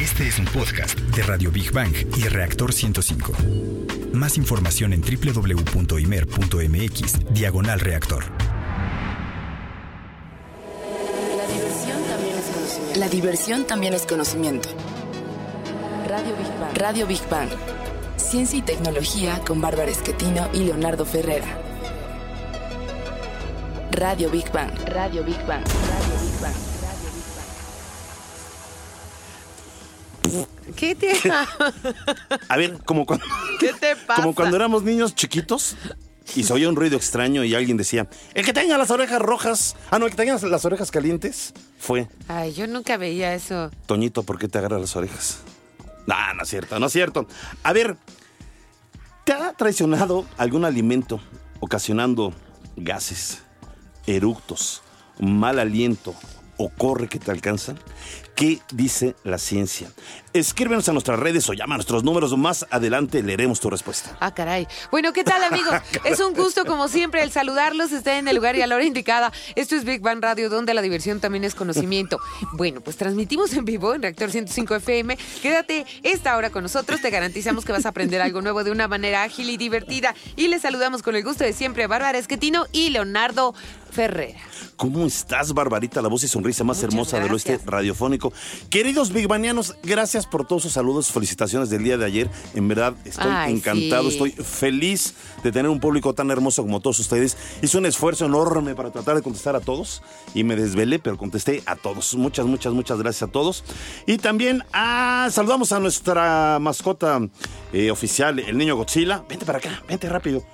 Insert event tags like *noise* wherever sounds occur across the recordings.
Este es un podcast de Radio Big Bang y Reactor 105. Más información en www.imer.mx, diagonal reactor. La diversión también es conocimiento. La diversión también es conocimiento. Radio Big Bang. Radio Big Bang. Ciencia y tecnología con Bárbara Esquetino y Leonardo Ferrera. Radio Big Bang. Radio Big Bang. Radio Big Bang. ¿Qué te, A ver, como cuando, *laughs* ¿Qué te pasa? como cuando éramos niños chiquitos y se oía un ruido extraño y alguien decía, el que tenga las orejas rojas, ah, no, el que tenga las orejas calientes, fue Ay, yo nunca veía eso. Toñito, ¿por qué te agarra las orejas? No, no es cierto, no es cierto. A ver, ¿te ha traicionado algún alimento ocasionando gases, eructos, mal aliento o corre que te alcanzan? ¿Qué dice la ciencia? Escríbenos a nuestras redes o llama a nuestros números. Más adelante leeremos tu respuesta. Ah, caray. Bueno, ¿qué tal, amigos? *laughs* Es un gusto, como siempre, el saludarlos. Estén en el lugar y a la hora indicada. Esto es Big Bang Radio, donde la diversión también es conocimiento. Bueno, pues transmitimos en vivo en Reactor 105 FM. Quédate esta hora con nosotros. Te garantizamos que vas a aprender algo nuevo de una manera ágil y divertida. Y les saludamos con el gusto de siempre, Bárbara Esquetino y Leonardo Ferrera. ¿Cómo estás, Barbarita? La voz y sonrisa más Muchas hermosa del oeste gracias. Queridos Bigbanianos, gracias por todos sus saludos, felicitaciones del día de ayer. En verdad, estoy Ay, encantado, sí. estoy feliz de tener un público tan hermoso como todos ustedes. Hice un esfuerzo enorme para tratar de contestar a todos y me desvelé, pero contesté a todos. Muchas, muchas, muchas gracias a todos. Y también ah, saludamos a nuestra mascota eh, oficial, el niño Godzilla. Vente para acá, vente rápido.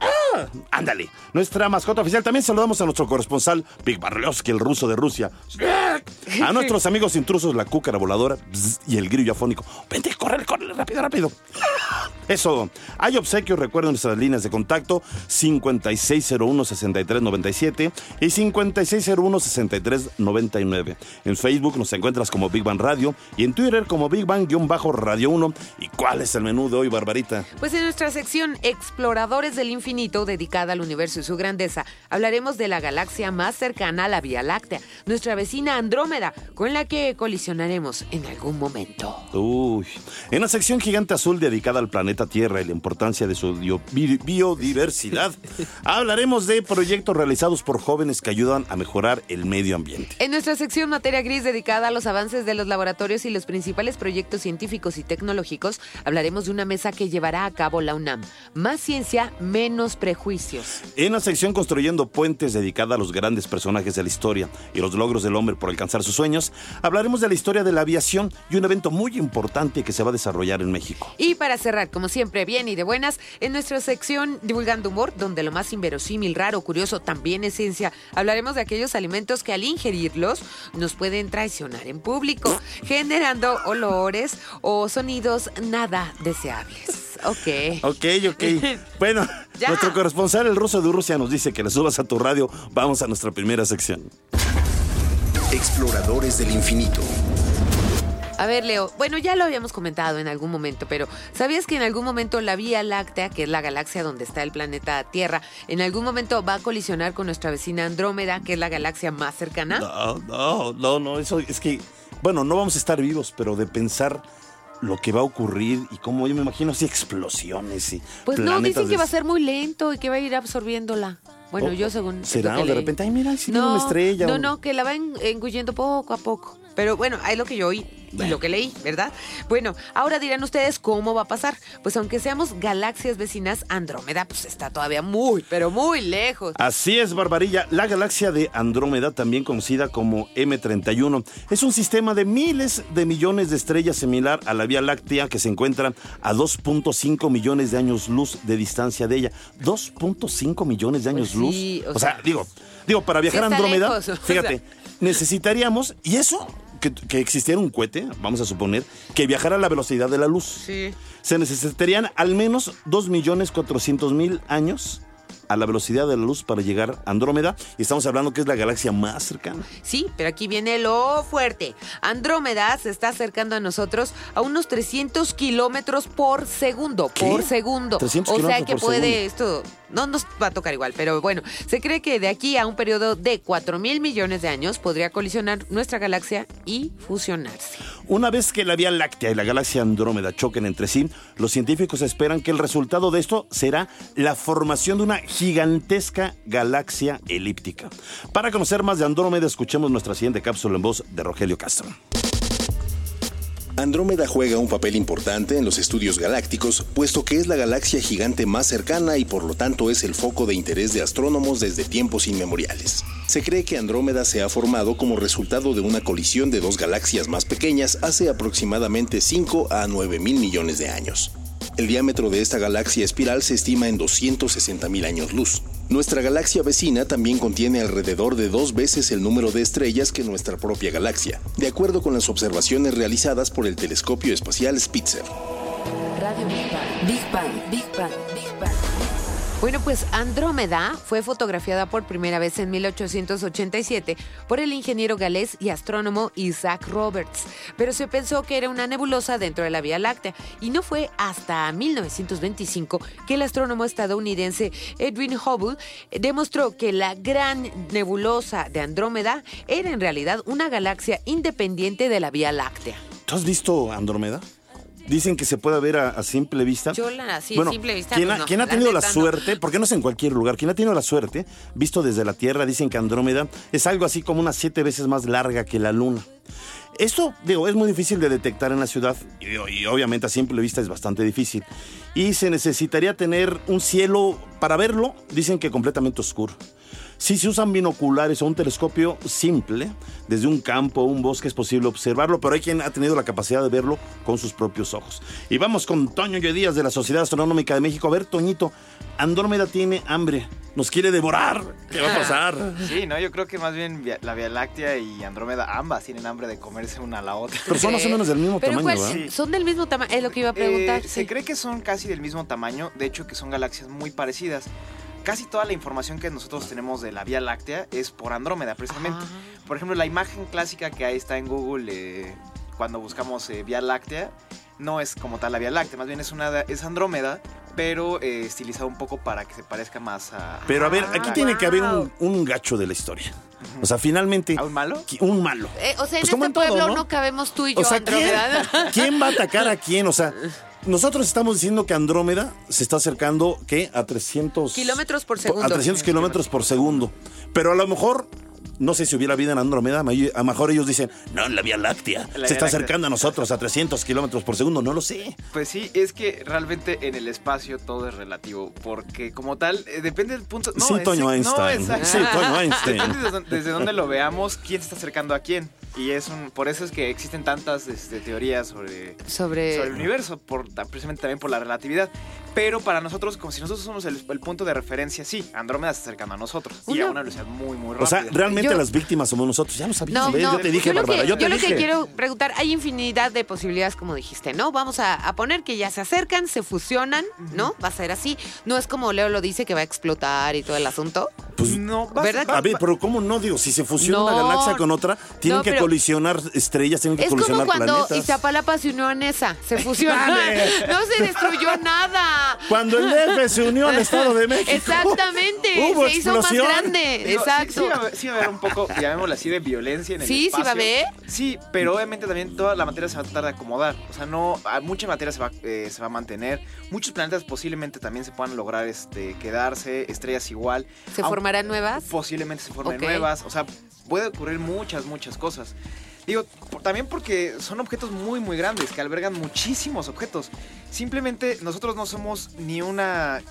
¡Ah! Ándale, nuestra mascota oficial. También saludamos a nuestro corresponsal, Big el ruso de Rusia. A nuestros amigos intrusos, la cúcara voladora y el grillo afónico. Vente, corre, corre, rápido, rápido. Eso. Hay obsequios, recuerden nuestras líneas de contacto 5601-6397 y 5601-6399. En Facebook nos encuentras como Big Bang Radio y en Twitter como Big Bang-Radio 1. ¿Y cuál es el menú de hoy, Barbarita? Pues en nuestra sección Exploradores del Infinito, dedicada al universo y su grandeza, hablaremos de la galaxia más cercana a la Vía Láctea, nuestra vecina Andrómeda, con la que colisionaremos en algún momento. Uy. En la sección Gigante Azul dedicada al planeta Tierra y la importancia de su biodiversidad, *laughs* hablaremos de proyectos realizados por jóvenes que ayudan a mejorar el medio ambiente. En nuestra sección Materia Gris, dedicada a los avances de los laboratorios y los principales proyectos científicos y tecnológicos, hablaremos de una mesa que llevará a cabo la UNAM. Más ciencia, menos prejuicios. En la sección Construyendo Puentes dedicada a los grandes personajes de la historia y los logros del hombre por alcanzar sus sueños, hablaremos de la historia de la aviación y un evento muy importante que se va a desarrollar en México. Y para cerrar, como siempre, bien y de buenas, en nuestra sección Divulgando Humor, donde lo más inverosímil, raro, curioso también es ciencia, hablaremos de aquellos alimentos que al ingerirlos nos pueden traicionar en público, generando olores o sonidos nada deseables. Ok. Ok, ok. *laughs* Bueno, Ya. nuestro corresponsal, el ruso de Rusia, nos dice que le subas a tu radio. Vamos a nuestra primera sección. Exploradores del infinito. A ver, Leo, bueno, ya lo habíamos comentado en algún momento, pero ¿sabías que en algún momento la Vía Láctea, que es la galaxia donde está el planeta Tierra, en algún momento va a colisionar con nuestra vecina Andrómeda, que es la galaxia más cercana? No, no, no, no, eso es que, bueno, no vamos a estar vivos, pero de pensar lo que va a ocurrir y cómo yo me imagino así explosiones y Pues no, dicen que de- va a ser muy lento y que va a ir absorbiéndola. Bueno, Oh, yo según... ¿será? que de repente, ay, mira, sí viene una estrella, No, o- no, que la va en- engullendo poco a poco. Pero bueno, es lo que yo oí y lo que leí, ¿verdad? Bueno, ahora dirán ustedes cómo va a pasar. Pues aunque seamos galaxias vecinas, Andrómeda pues está todavía muy, pero muy lejos. Así es, Barbarilla. La galaxia de Andrómeda, también conocida como M31, es un sistema de miles de millones de estrellas similar a la Vía Láctea que se encuentra a 2.5 millones de años luz de distancia de ella. 2.5 millones de años Pues sí, luz. o O, sea, sea, digo, digo, para viajar a Andrómeda, lejos, o fíjate, necesitaríamos, y eso, que, que existiera un cohete, vamos a suponer, que viajara a la velocidad de la luz. Sí. Se necesitarían al menos 2.400.000 años a la velocidad de la luz para llegar a Andrómeda. Y estamos hablando que es la galaxia más cercana. Sí, pero aquí viene lo fuerte. Andrómeda se está acercando a nosotros a unos 300 kilómetros por segundo. ¿Qué? Por segundo. 300 o sea que por puede esto. No nos va a tocar igual, pero bueno, se cree que de aquí a un periodo de 4 mil millones de años podría colisionar nuestra galaxia y fusionarse. Una vez que la Vía Láctea y la galaxia Andrómeda choquen entre sí, los científicos esperan que el resultado de esto será la formación de una gigantesca galaxia elíptica. Para conocer más de Andrómeda, escuchemos nuestra siguiente cápsula en voz de Rogelio Castro. Andrómeda juega un papel importante en los estudios galácticos, puesto que es la galaxia gigante más cercana y por lo tanto es el foco de interés de astrónomos desde tiempos inmemoriales. Se cree que Andrómeda se ha formado como resultado de una colisión de dos galaxias más pequeñas hace aproximadamente 5 a 9 mil millones de años. El diámetro de esta galaxia espiral se estima en 260 mil años luz. Nuestra galaxia vecina también contiene alrededor de dos veces el número de estrellas que nuestra propia galaxia, de acuerdo con las observaciones realizadas por el telescopio espacial Spitzer. Radio Big Bang. Big Bang. Big Bang. Big Bang. Bueno, pues Andrómeda fue fotografiada por primera vez en 1887 por el ingeniero galés y astrónomo Isaac Roberts, pero se pensó que era una nebulosa dentro de la Vía Láctea y no fue hasta 1925 que el astrónomo estadounidense Edwin Hubble demostró que la gran nebulosa de Andrómeda era en realidad una galaxia independiente de la Vía Láctea. ¿Tú has visto Andrómeda? Dicen que se puede ver a, a simple vista. Yo la- sí, bueno, simple vista, Quien, pues ha, no, quien ha la tenido la neta, no. suerte, porque no es en cualquier lugar, quien ha tenido la suerte, visto desde la Tierra, dicen que Andrómeda es algo así como unas siete veces más larga que la Luna. Esto, digo, es muy difícil de detectar en la ciudad y, y obviamente a simple vista es bastante difícil. Y se necesitaría tener un cielo para verlo, dicen que completamente oscuro. Si se usan binoculares o un telescopio simple, desde un campo o un bosque es posible observarlo, pero hay quien ha tenido la capacidad de verlo con sus propios ojos. Y vamos con Toño y Díaz de la Sociedad Astronómica de México. A ver, Toñito, Andrómeda tiene hambre, nos quiere devorar. ¿Qué va a pasar? *laughs* Sí, no, yo creo que más bien via- la Vía Láctea y Andrómeda ambas tienen hambre de comerse una a la otra. Pero son más o menos del mismo Pero tamaño, ¿cuál- ¿verdad? Son del mismo tamaño, es lo que iba a preguntar. Eh, sí. Se cree que son casi del mismo tamaño, de hecho que son galaxias muy parecidas. Casi toda la información que nosotros tenemos de la Vía Láctea es por Andrómeda, precisamente. Ah. Por ejemplo, la imagen clásica que ahí está en Google eh, cuando buscamos eh, Vía Láctea no es como tal la Vía Láctea, más bien es una es Andrómeda, pero eh, estilizada un poco para que se parezca más a Pero a ver, aquí Ah, tiene que haber un, gacho de la historia. O sea, finalmente... ¿A un malo? Un malo. Eh, o sea, en Pues este en todo, pueblo ¿no? ¿no? cabemos tú y yo, O sea, ¿quién, *laughs* quién va a atacar a quién? O sea, *laughs* nosotros estamos diciendo que Andrómeda se está acercando, ¿qué? A 300... Kilómetros por segundo. A 300 kilómetros por segundo. Pero a lo mejor, no sé si hubiera vida en Andrómeda, a lo mejor ellos dicen, no, en la Vía Láctea. La se Vía está Láctea. acercando a nosotros a 300 kilómetros por segundo, no lo sé. Pues sí, es que realmente en el espacio todo es relativo, porque como tal, eh, depende del punto... No, sí, es- Toño no, Einstein. exacto. sí, Toño *laughs* Einstein. Depende desde, dónde- desde dónde lo veamos, quién se está acercando a quién. Y es un, por eso es que existen tantas este, teorías sobre, Sobre... sobre el universo, por, precisamente también por la relatividad. Pero para nosotros, como si nosotros somos el, el punto de referencia, sí, Andrómeda se está acercando a nosotros. Y a una velocidad muy, muy O rápida. sea, realmente Yo- las víctimas somos nosotros. Ya lo sabías. No, ¿ves? no, yo te dije, lo Bárbara, que, yo te lo dije. que quiero preguntar, hay infinidad de posibilidades, como dijiste, ¿no? Vamos a, a poner que ya se acercan, se fusionan, ¿no? Va a ser así. No es como Leo lo dice que va a explotar y todo el asunto. Pues, no, va- ¿verdad? A ver, pero ¿cómo no? Digo, si se fusiona No. una galaxia con otra, tienen No, que colisionar estrellas, tienen que Es como colisionar cuando planetas. Iztapalapa se unió a Nesa, se fusionó. *laughs* No se destruyó nada. Cuando el DF se unió al Estado de México. Exactamente, *laughs* Hubo se hizo más explosión. grande. Digo, sí- Exacto. Sí, va a haber, sí va a haber un poco, llamémoslo así, de violencia en el Sí, sí espacio. va a haber. Sí, pero obviamente también toda la materia se va a tratar de acomodar. O sea, no, a- mucha materia se va, eh, se va a mantener. Muchos planetas posiblemente también se puedan lograr este, quedarse, estrellas igual. ¿Se Aun- formarán nuevas? Posiblemente se formen Ok. nuevas. O sea, puede ocurrir muchas, muchas cosas. Digo, por- también porque son objetos muy, muy grandes, que albergan muchísimos objetos. Simplemente nosotros no somos ni una,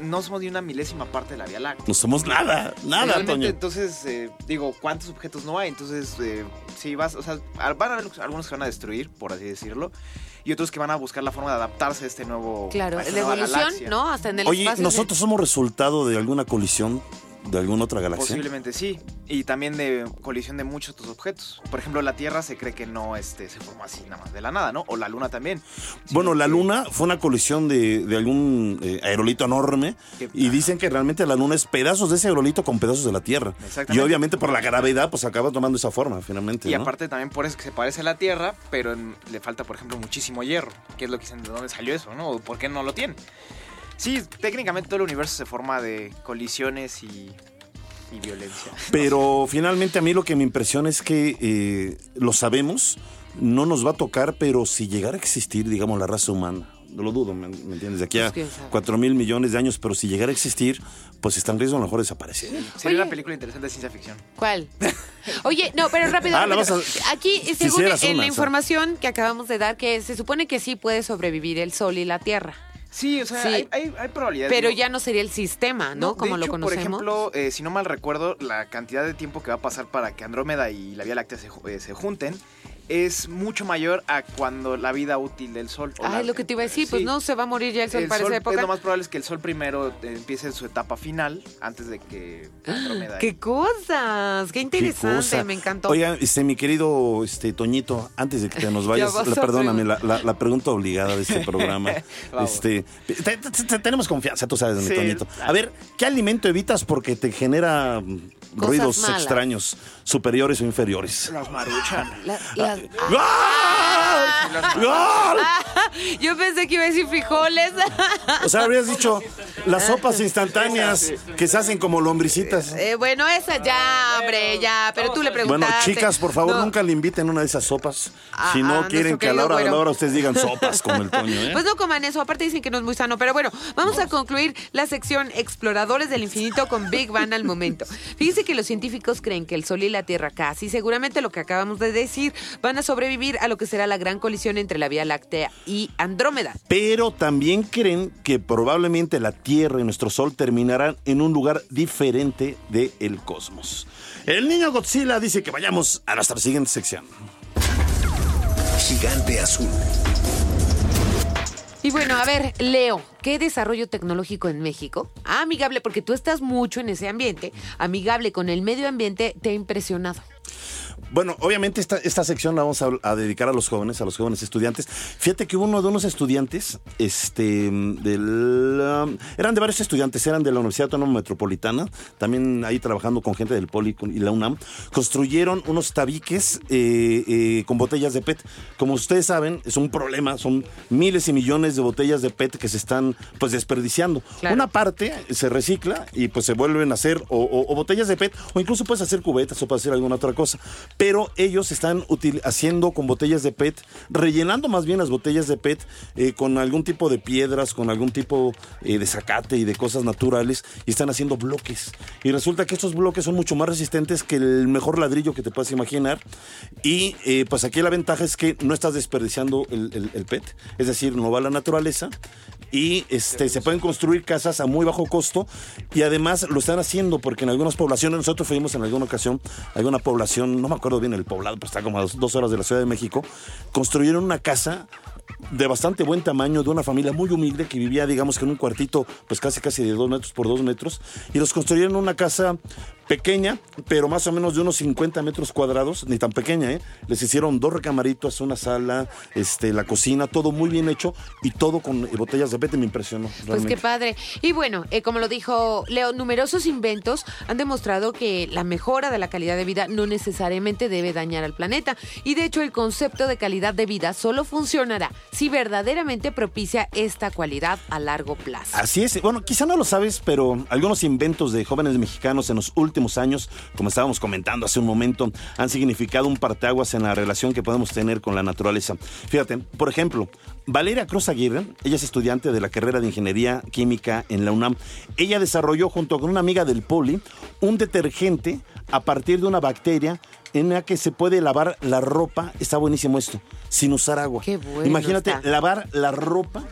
no somos ni una milésima parte de la Vía Láctea. No somos nada, nada, Realmente, Toño. entonces, eh, digo, ¿cuántos objetos no hay? Entonces, eh, sí, vas, o sea, van a haber algunos que van a destruir, por así decirlo, y otros que van a buscar la forma de adaptarse a este nuevo. Claro, a esta la nueva evolución, galaxia. ¿no? Hasta en el Oye, espacio. nosotros somos resultado de alguna colisión de alguna otra galaxia? Posiblemente sí. Y también de colisión de muchos otros objetos. Por ejemplo, la Tierra se cree que no este, se formó así nada más de la nada, ¿no? O la Luna también. Bueno, la Luna fue una colisión de, de algún eh, aerolito enorme Que- y dicen que realmente la Luna es pedazos de ese aerolito con pedazos de la Tierra. Y obviamente por la gravedad pues acaba tomando esa forma finalmente. Y ¿no? aparte también por eso que se parece a la Tierra, pero en- le falta, por ejemplo, muchísimo hierro. Que es lo que dicen de dónde salió eso, ¿no? Por qué no lo tiene. Sí, técnicamente todo el universo se forma de colisiones y, y violencia. Pero finalmente a mí lo que me impresiona es que eh, lo sabemos, no nos va a tocar, pero si llegara a existir, digamos, la raza humana, no lo dudo, ¿me, me entiendes? De aquí a Pues, sabe. 4 mil millones de años, pero si llegara a existir, pues está en riesgo a lo mejor de desaparecer. Sería una película interesante de ciencia ficción. ¿Cuál? Oye, no, pero rápido. Ah, rápido. vas Aquí, según en una, la información que acabamos de dar, que se supone que sí puede sobrevivir el Sol y la Tierra. Sí, o sea, Sí. Hay, hay, hay probabilidades. Pero digo, ya no sería el sistema, ¿no? Como lo hecho, conocemos. Por ejemplo, eh, si no mal recuerdo, la cantidad de tiempo que va a pasar para que Andrómeda y la Vía Láctea se, eh, se junten es mucho mayor a cuando la vida útil del Sol. Ah, es lo que te iba a decir, pues no se va a morir ya el Sol El para Sol esa lo más probable es que el Sol primero eh, empiece su etapa final antes de que Andrómeda. ¡Qué cosas! ¡Qué Qué interesante! cosa. Me encantó. Oiga, este, mi querido este, Toñito, antes de que te nos *laughs* vayas, la- perdóname, la, la- la pregunta obligada de este *laughs* programa. Este, te- te- te- tenemos confianza, tú sabes, mi Sí. Toñito. A ver, ¿qué alimento evitas porque te genera Cosas ruidos malas. extraños, superiores o inferiores? Las maruchan. La- la- ¡Gol! *laughs* Yo pensé que iba a decir frijoles. O sea, habrías dicho *laughs* las sopas instantáneas que se hacen como lombricitas. Eh, bueno, esa ya, hombre, ya. Pero tú le Bueno, preguntaste. chicas, por favor, No. nunca le inviten una de esas sopas. Ah, si no ah, quieren que a la hora de la hora ustedes digan sopas como el Toño, ¿eh? Pues no coman eso, aparte dicen que no es muy sano. Pero bueno, vamos a concluir la sección Exploradores del Infinito con Big Bang al momento. Fíjense que los científicos creen que el Sol y la Tierra casi, seguramente lo que acabamos de decir, van a sobrevivir a lo que será la gran colisión entre la Vía Láctea y Andrómeda. Pero también creen que probablemente la Tierra y nuestro Sol terminarán en un lugar diferente del cosmos. El niño Godzilla dice que vayamos a nuestra siguiente sección. Gigante azul. Y bueno, a ver, Leo, ¿qué desarrollo tecnológico en México? Ah, amigable, porque tú estás mucho en ese ambiente, amigable con el medio ambiente, te ha impresionado. Bueno, obviamente esta, esta sección la vamos a, a dedicar a los jóvenes, a los jóvenes estudiantes. Fíjate que uno de unos estudiantes, este, del, um, eran de varios estudiantes, eran de la Universidad Autónoma Metropolitana, también ahí trabajando con gente del Poli y la UNAM, construyeron unos tabiques eh, eh, con botellas de PET. Como ustedes saben, es un problema, son miles y millones de botellas de PET que se están pues desperdiciando. Claro. Una parte se recicla y pues se vuelven a hacer o, o- o botellas de PET o incluso puedes hacer cubetas o puedes hacer alguna otra cosa. Pero ellos están haciendo con botellas de PET, rellenando más bien las botellas de PET eh, con algún tipo de piedras, con algún tipo eh, de zacate y de cosas naturales y están haciendo bloques. Y resulta que estos bloques son mucho más resistentes que el mejor ladrillo que te puedas imaginar. Y eh, pues aquí la ventaja es que no estás desperdiciando el, el- el PET, es decir, no va a la naturaleza y este, se pueden construir casas a muy bajo costo y además lo están haciendo porque en algunas poblaciones, nosotros fuimos en alguna ocasión alguna población, no me acuerdo bien el poblado, pero está como a dos horas de la Ciudad de México, construyeron una casa de bastante buen tamaño, de una familia muy humilde que vivía, digamos que en un cuartito, pues casi casi de dos metros por dos metros, y los construyeron una casa pequeña, pero más o menos de unos 50 metros cuadrados, ni tan pequeña, ¿eh? Les hicieron dos recamaritos, una sala, este, la cocina, todo muy bien hecho y todo con eh, botellas de PET, me impresionó. Pues qué padre. Y bueno, eh, como lo dijo Leo, numerosos inventos han demostrado que la mejora de la calidad de vida no necesariamente debe dañar al planeta. Y de hecho el concepto de calidad de vida solo funcionará si verdaderamente propicia esta cualidad a largo plazo. Así es. Bueno, quizá no lo sabes, pero algunos inventos de jóvenes mexicanos en los últimos años, como estábamos comentando hace un momento, han significado un parteaguas en la relación que podemos tener con la naturaleza. Fíjate, por ejemplo, Valeria Cruz Aguirre, ella es estudiante de la carrera de Ingeniería Química en la UNAM. Ella desarrolló junto con una amiga del Poli un detergente a partir de una bacteria en la que se puede lavar la ropa. Está buenísimo esto, sin usar agua. Qué bueno Imagínate está. lavar la ropa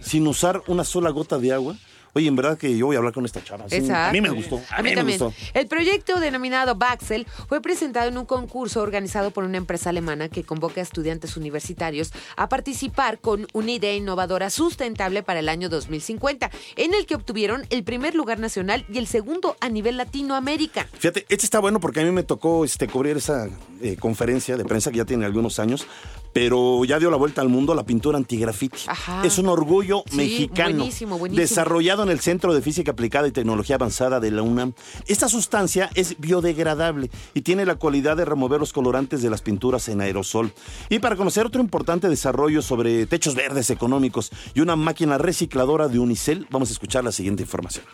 sin usar una sola gota de agua. Oye, en verdad que yo voy a hablar con esta chava. Sí, Exacto. a mí me gustó. A, A mí me también. gustó. El proyecto denominado Baxel fue presentado en un concurso organizado por una empresa alemana que convoca a estudiantes universitarios a participar con una idea innovadora sustentable para el año 2050, en el que obtuvieron el primer lugar nacional y el segundo a nivel Latinoamérica. Fíjate, este está bueno porque a mí me tocó este, cubrir esa eh, conferencia de prensa que ya tiene algunos años, pero ya dio la vuelta al mundo la pintura antigrafiti. Es un orgullo Sí, mexicano. buenísimo, buenísimo. Desarrollado en el Centro de Física Aplicada y Tecnología Avanzada de la UNAM. Esta sustancia es biodegradable y tiene la cualidad de remover los colorantes de las pinturas en aerosol. Y para conocer otro importante desarrollo sobre techos verdes económicos y una máquina recicladora de Unicel, vamos a escuchar la siguiente información.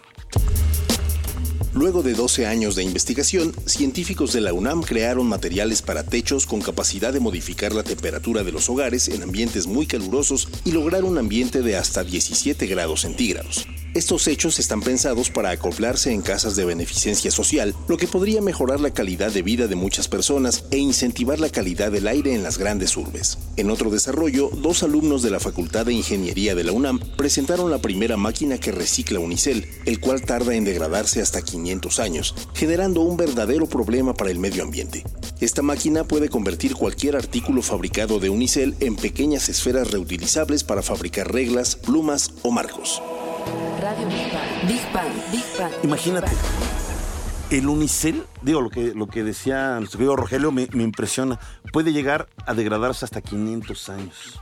Luego de 12 años de investigación, científicos de la UNAM crearon materiales para techos con capacidad de modificar la temperatura de los hogares en ambientes muy calurosos y lograr un ambiente de hasta 17 grados centígrados. Estos hechos están pensados para acoplarse en casas de beneficencia social, lo que podría mejorar la calidad de vida de muchas personas e incentivar la calidad del aire en las grandes urbes. En otro desarrollo, dos alumnos de la Facultad de Ingeniería de la UNAM presentaron la primera máquina que recicla unicel, el cual tarda en degradarse hasta 500 años, generando un verdadero problema para el medio ambiente. Esta máquina puede convertir cualquier artículo fabricado de unicel en pequeñas esferas reutilizables para fabricar reglas, plumas o marcos. Radio Big Bang. Big Bang. Big Bang. Imagínate. Big Bang. El unicel, digo, lo que, lo que decía nuestro querido Rogelio me, me impresiona. Puede llegar a degradarse hasta 500 años.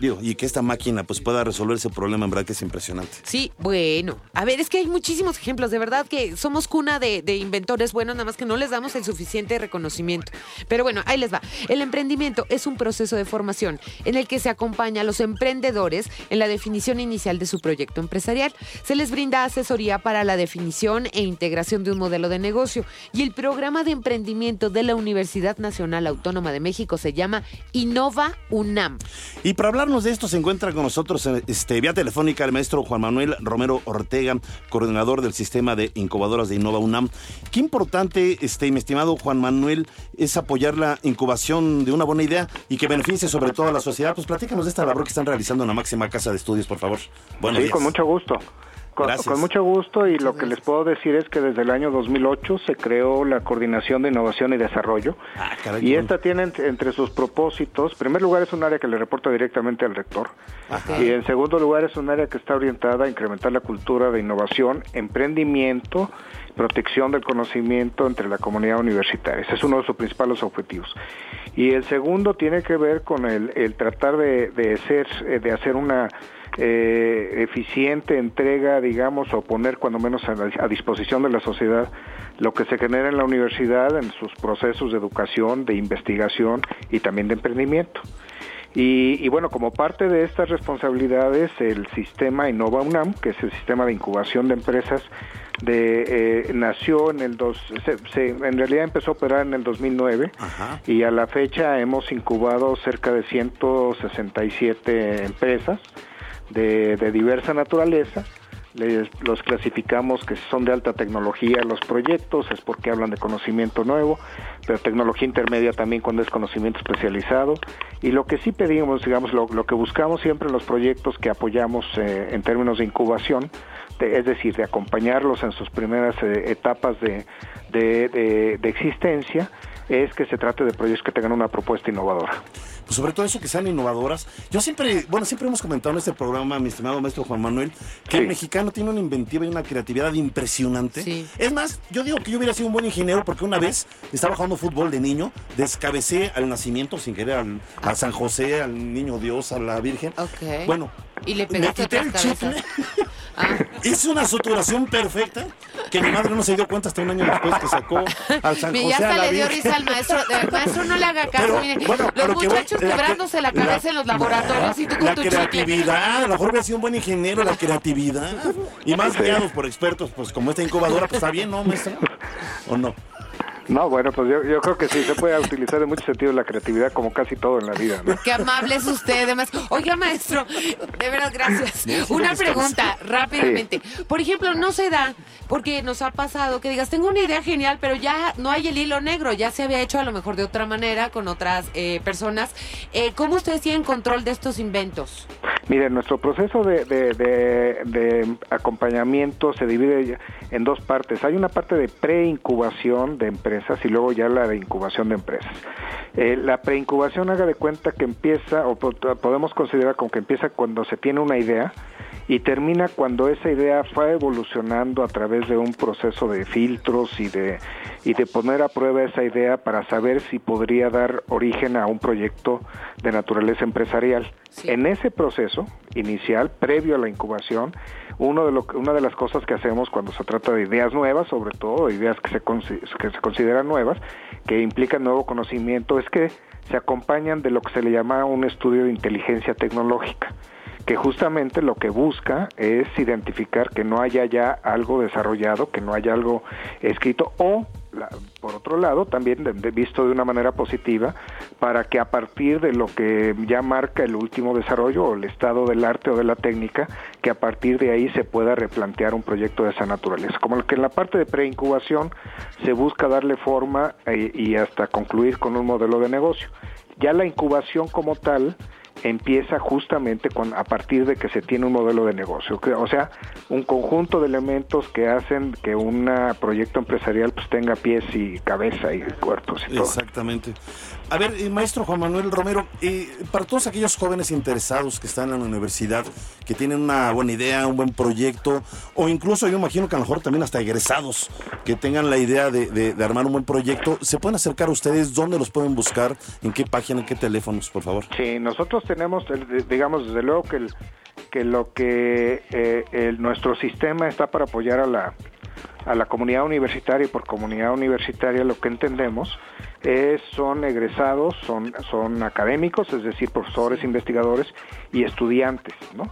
Digo, y que esta máquina pues pueda resolver ese problema, en verdad que es impresionante. Sí, bueno. A ver, es que hay muchísimos ejemplos. De verdad que somos cuna de, de inventores buenos, nada más que no les damos el suficiente reconocimiento. Pero bueno, ahí les va. El emprendimiento es un proceso de formación en el que se acompaña a los emprendedores en la definición inicial de su proyecto empresarial. Se les brinda asesoría para la definición e integración de un modelo de negocio. Y el programa de emprendimiento de la Universidad Nacional Autónoma de México se llama Innova UNAM. Y para hablarnos de esto se encuentra con nosotros eh, este, vía telefónica el maestro Juan Manuel Romero Ortega, coordinador del sistema de incubadoras de Innova UNAM. Qué importante, este, mi estimado Juan Manuel, es apoyar la incubación de una buena idea y que beneficie sobre todo a la sociedad. Pues platícanos de esta labor que están realizando en la máxima casa de estudios, por favor. Buenos sí, días. con mucho gusto. Con, mucho gusto y lo que les puedo decir es que desde el año 2008 se creó la Coordinación de Innovación y Desarrollo Ah, y esta tiene entre, entre sus propósitos, en primer lugar es un área que le reporta directamente al rector Ajá. y en segundo lugar es un área que está orientada a incrementar la cultura de innovación, emprendimiento, protección del conocimiento entre la comunidad universitaria. Ese es uno de sus principales objetivos. Y el segundo tiene que ver con el, el tratar de, de ser, eh, de hacer una eh, eficiente entrega, digamos, o poner cuando menos a, la- a disposición de la sociedad lo que se genera en la universidad en sus procesos de educación, de investigación y también de emprendimiento. Y, y bueno, como parte de estas responsabilidades, el sistema Innova UNAM, que es el sistema de incubación de empresas, de, eh, nació en el dos, se- se- en realidad empezó a operar en el 2009 Ajá. y a la fecha hemos incubado cerca de 167 empresas de, de diversa naturaleza. Les- los clasificamos que son de alta tecnología los proyectos, es porque hablan de conocimiento nuevo, pero tecnología intermedia también cuando es conocimiento especializado. Y lo que sí pedimos, digamos, lo, lo que buscamos siempre en los proyectos que apoyamos eh, en términos de incubación, de- es decir, de acompañarlos en sus primeras eh, etapas de, de- de- de existencia, es que se trate de proyectos que tengan una propuesta innovadora. Pues sobre todo eso que sean innovadoras. Yo siempre, bueno, siempre hemos comentado en este programa, mi estimado maestro Juan Manuel, que Sí. el mexicano tiene una inventiva y una creatividad impresionante. Sí. Es más, yo digo que yo hubiera sido un buen ingeniero porque una vez estaba jugando fútbol de niño, descabecé al nacimiento sin querer al, a San José, al niño Dios, a la Virgen. Ok. Bueno, Y le me pegaste quité el cabezas. *laughs* Ah. Hice una suturación perfecta que mi madre no se dio cuenta hasta un año después que sacó al San José ya a hasta la le dio risa al maestro. El maestro no le haga caso. Pero, mire. bueno, los voy- muchachos la que- quebrándose la cabeza en los laboratorios y tú con la tu chicle. creatividad, a lo mejor hubiera sido un buen ingeniero, la creatividad. Y más guiados por expertos, pues como esta incubadora, pues está bien, ¿no, maestro? ¿O no? *laughs* No, bueno, pues yo, yo creo que sí, se puede utilizar en muchos sentidos la creatividad como casi todo en la vida, ¿no? Qué amable es usted, además. Oiga, maestro, de verdad, gracias. Una pregunta, rápidamente. Por ejemplo, no se da, porque nos ha pasado que digas, tengo una idea genial, pero ya no hay el hilo negro, ya se había hecho a lo mejor de otra manera con otras eh, personas. Eh, ¿Cómo ustedes tienen control de estos inventos? Mire, nuestro proceso de, de, de, acompañamiento se divide en dos partes. Hay una parte de preincubación de empresas y luego ya la de incubación de empresas. Eh, la preincubación haga de cuenta que empieza, o podemos considerar como que empieza cuando se tiene una idea, y termina cuando esa idea fue evolucionando a través de un proceso de filtros y de, y de poner a prueba esa idea para saber si podría dar origen a un proyecto de naturaleza empresarial. En ese proceso inicial, previo a la incubación, uno de lo, una de las cosas que hacemos cuando se trata de ideas nuevas, sobre todo ideas que se, que se consideran nuevas, que implican nuevo conocimiento, es que se acompañan de lo que se le llama un estudio de inteligencia tecnológica que justamente lo que busca es identificar que no haya ya algo desarrollado, que no haya algo escrito o por otro lado, también visto de una manera positiva, para que a partir de lo que ya marca el último desarrollo o el estado del arte o de la técnica, que a partir de ahí se pueda replantear un proyecto de esa naturaleza. Como que en la parte de preincubación se busca darle forma eh, y hasta concluir con un modelo de negocio. Ya la incubación como tal empieza justamente con, a partir de que se tiene un modelo de negocio, o sea, un conjunto de elementos que hacen que un proyecto empresarial pues tenga pies y cabeza y cuerpos y. Exactamente. A ver, eh, maestro Juan Manuel Romero, eh, para todos aquellos jóvenes interesados que están en la universidad, que tienen una buena idea, un buen proyecto, o incluso yo imagino que a lo mejor también hasta egresados que tengan la idea de, de armar un buen proyecto, ¿se pueden acercar a ustedes? ¿Dónde los pueden buscar? ¿En qué página, en qué teléfonos, por favor? Sí, nosotros tenemos, digamos, desde luego que, el, que lo que eh, el, nuestro sistema está para apoyar a la, a la comunidad universitaria y por comunidad universitaria lo que entendemos son egresados, son, son académicos, es decir, profesores, investigadores y estudiantes, ¿no?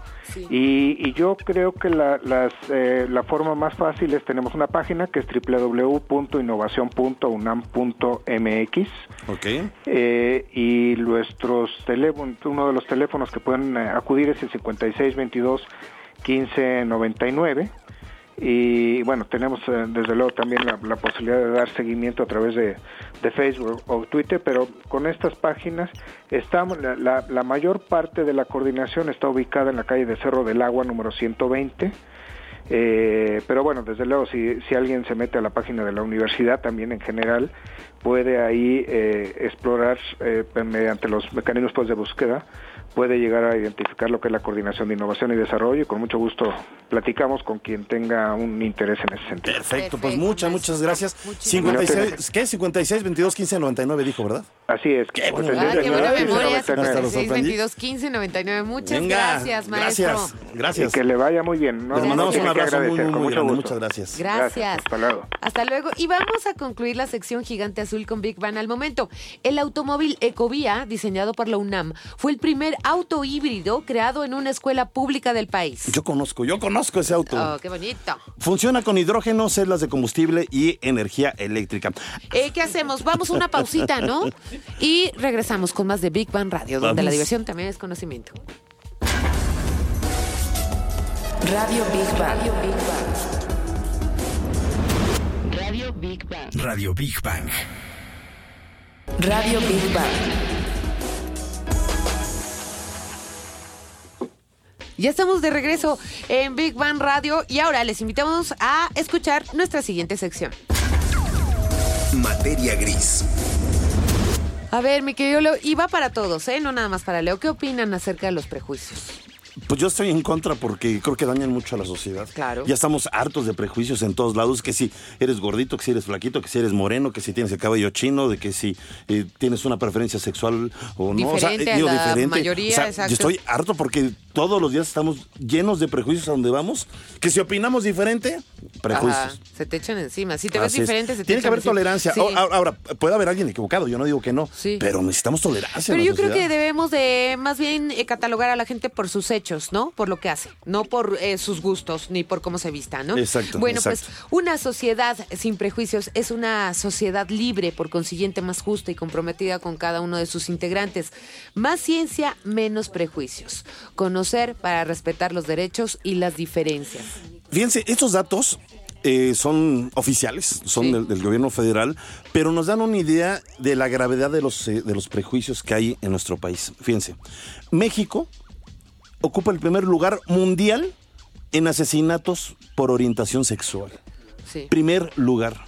Y, yo creo que la, las, eh, la forma más fácil es, tenemos una página que es www.innovación.unam.mx okay. Eh, y nuestros teléfonos, uno de los teléfonos que pueden eh, acudir es el 5622 1599 y bueno, tenemos eh, desde luego también la, posibilidad de dar seguimiento a través de, Facebook o Twitter, pero con estas páginas estamos, la, la, mayor parte de la coordinación está ubicada en la calle de Cerro del Agua número 120. Eh, pero bueno, desde luego, si, si alguien se mete a la página de la universidad, también en general, puede ahí eh, explorar eh, mediante los mecanismos pues, de búsqueda puede llegar a identificar lo que es la coordinación de innovación y desarrollo y con mucho gusto platicamos con quien tenga un interés en ese sentido. Perfecto, pues muchas, muchas gracias. 56, ¿Qué? 56, 22, 15, 99 dijo, ¿verdad? Así es. Qué buena, ah, qué buena memoria. 56, 22, 15, 99. Muchas gracias, maestro. Gracias, gracias. Y que le vaya muy bien. ¿no? Les mandamos un abrazo muy, muy, muy grande. Muchas gracias. gracias. Hasta luego. Hasta luego. Y vamos a concluir la sección Gigante Azul con Big Bang al momento. El automóvil Ecovía, diseñado por la UNAM, fue el primer auto híbrido creado en una escuela pública del país. Yo conozco, yo conozco ese auto. Oh, qué bonito. Funciona con hidrógeno, celdas de combustible y energía eléctrica. Eh, ¿Qué hacemos? Vamos a una pausita, ¿no? Y regresamos con más de Big Bang Radio, donde la diversión también es conocimiento. Radio Big Bang. Radio Big Bang. Radio Big Bang. Radio Big Bang. Ya estamos de regreso en Big Bang Radio y ahora les invitamos a escuchar nuestra siguiente sección. Materia gris. A ver, mi querido Leo, y va para todos, ¿eh? No nada más para Leo. ¿Qué opinan acerca de los prejuicios? Pues yo estoy en contra porque creo que dañan mucho a la sociedad. Claro. Ya estamos hartos de prejuicios en todos lados, que si eres gordito, que si eres flaquito, que si eres moreno, que si tienes el cabello chino, de que si eh, tienes una preferencia sexual o no. o sea, digo, diferente. Mayoría, yo estoy harto porque todos los días estamos llenos de prejuicios a donde vamos, que si opinamos diferente, prejuicios. se te echan encima. Si te ves diferente, se te Tiene que haber tolerancia. Ahora, puede haber alguien equivocado, yo no digo que no, pero necesitamos tolerancia. Pero yo creo que debemos de más bien eh, catalogar a la gente por sus hechos, ¿no? Por lo que hace, no por eh, sus gustos ni por cómo se vista, ¿no? Exacto. Bueno, pues una sociedad sin prejuicios es una sociedad libre, por consiguiente más justa y comprometida con cada uno de sus integrantes. Más ciencia, menos prejuicios. Conocer para respetar los derechos y las diferencias. Fíjense, estos datos eh, son oficiales, son del, gobierno federal, pero nos dan una idea de la gravedad de los, eh, de los prejuicios que hay en nuestro país. Fíjense, México ocupa el primer lugar mundial en asesinatos por orientación sexual. Sí. Primer lugar.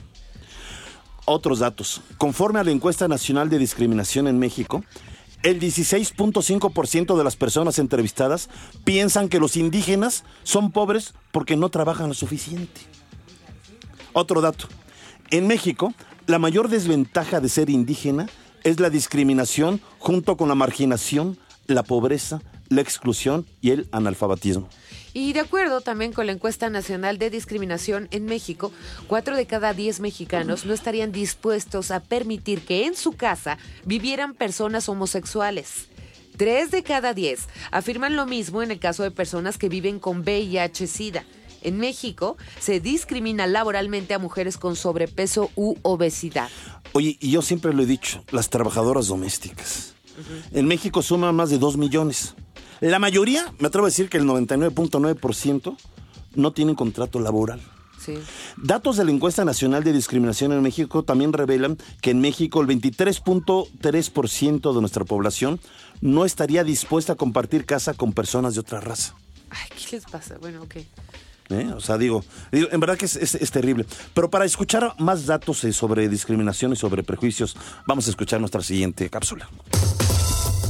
Otros datos. Conforme a la encuesta nacional de discriminación en México, el 16.5% de las personas entrevistadas piensan que los indígenas son pobres porque no trabajan lo suficiente. Otro dato. En México, la mayor desventaja de ser indígena es la discriminación junto con la marginación, la pobreza, la exclusión y el analfabetismo. Y de acuerdo también con la encuesta nacional de discriminación en México, cuatro de cada diez mexicanos no estarían dispuestos a permitir que en su casa vivieran personas homosexuales. Tres de cada diez afirman lo mismo en el caso de personas que viven con VIH-Sida. En México se discrimina laboralmente a mujeres con sobrepeso u obesidad. Oye, y yo siempre lo he dicho, las trabajadoras domésticas. En México suman más de 2 millones. La mayoría, me atrevo a decir que el 99.9% no tienen contrato laboral. Sí. Datos de la encuesta nacional de discriminación en México también revelan que en México el 23.3% de nuestra población no estaría dispuesta a compartir casa con personas de otra raza. Ay, ¿qué les pasa? Bueno, ok. ¿eh? O sea, digo, digo, en verdad que es, es- es terrible. Pero para escuchar más datos eh, sobre discriminación y sobre prejuicios, vamos a escuchar nuestra siguiente cápsula.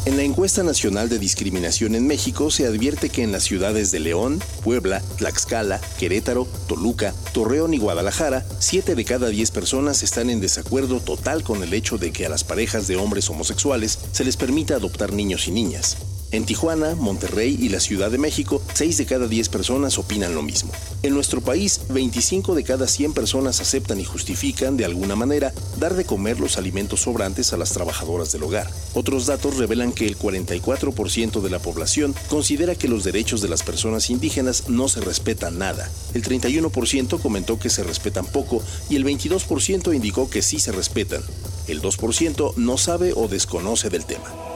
En la encuesta nacional de discriminación en México se advierte que en las ciudades de León, Puebla, Tlaxcala, Querétaro, Toluca, Torreón y Guadalajara, 7 de cada 10 personas están en desacuerdo total con el hecho de que a las parejas de hombres homosexuales se les permita adoptar niños y niñas. En Tijuana, Monterrey y la Ciudad de México, 6 de cada 10 personas opinan lo mismo. En nuestro país, 25 de cada 100 personas aceptan y justifican, de alguna manera, dar de comer los alimentos sobrantes a las trabajadoras del hogar. Otros datos revelan que el 44% de la población considera que los derechos de las personas indígenas no se respetan nada. El 31% comentó que se respetan poco y el 22% indicó que sí se respetan. El 2% no sabe o desconoce del tema.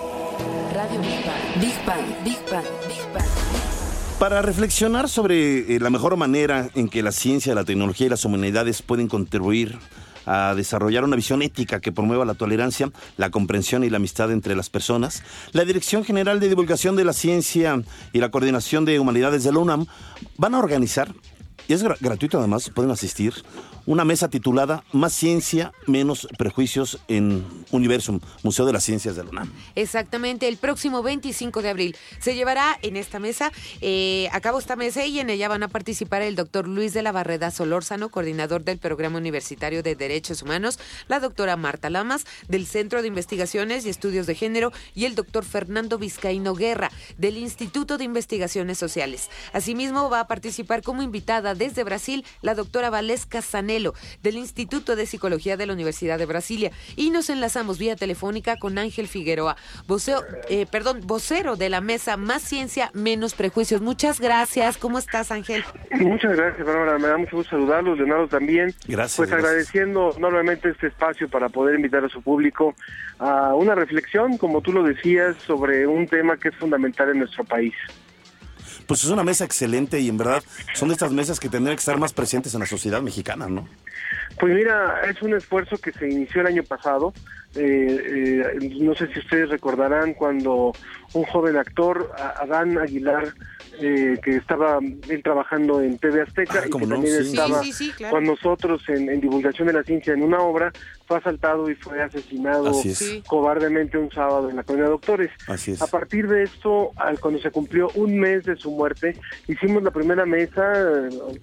Radio Big Bang. Big Bang. Big Bang. Big Bang. Para reflexionar sobre eh, la mejor manera en que la ciencia, la tecnología y las humanidades pueden contribuir a desarrollar una visión ética que promueva la tolerancia, la comprensión y la amistad entre las personas, la Dirección General de Divulgación de la Ciencia y la Coordinación de Humanidades de la UNAM van a organizar, y es gra- gratuito además, pueden asistir, una mesa titulada Más ciencia, menos prejuicios en Universum, Museo de las Ciencias de la UNAM. Exactamente, el próximo 25 de abril se llevará en esta mesa, eh, a cabo esta mesa y en ella van a participar el doctor Luis de la Barreda Solórzano, coordinador del Programa Universitario de Derechos Humanos, la doctora Marta Lamas, del Centro de Investigaciones y Estudios de Género, y el doctor Fernando Vizcaíno Guerra, del Instituto de Investigaciones Sociales. Asimismo, va a participar como invitada desde Brasil la doctora Valesca Sanelo, del Instituto de Psicología de la Universidad de Brasilia. Y nos enlazamos vía telefónica con Ángel Figueroa, voceo, eh, perdón, vocero de la mesa Más Ciencia, Menos Prejuicios. Muchas gracias. ¿Cómo estás, Ángel? Muchas gracias, Bárbara. Me da mucho gusto saludarlos, Leonardo también. Gracias, Pues gracias. agradeciendo enormemente este espacio para poder invitar a su público a una reflexión, como tú lo decías, sobre un tema que es fundamental en nuestro país. Pues es una mesa excelente y en verdad son de estas mesas que tendrían que estar más presentes en la sociedad mexicana, ¿no? Pues mira, es un esfuerzo que se inició el año pasado. Eh, eh, no sé si ustedes recordarán cuando un joven actor, Adán Aguilar, eh, que estaba él trabajando en TV Azteca Ah, y que no, también sí. estaba Sí, sí, sí, claro. con nosotros en, en divulgación de la ciencia en una obra, fue asaltado y fue asesinado cobardemente un sábado en la colonia de Doctores. Así es. A partir de esto, al- cuando se cumplió un mes de su muerte, hicimos la primera mesa,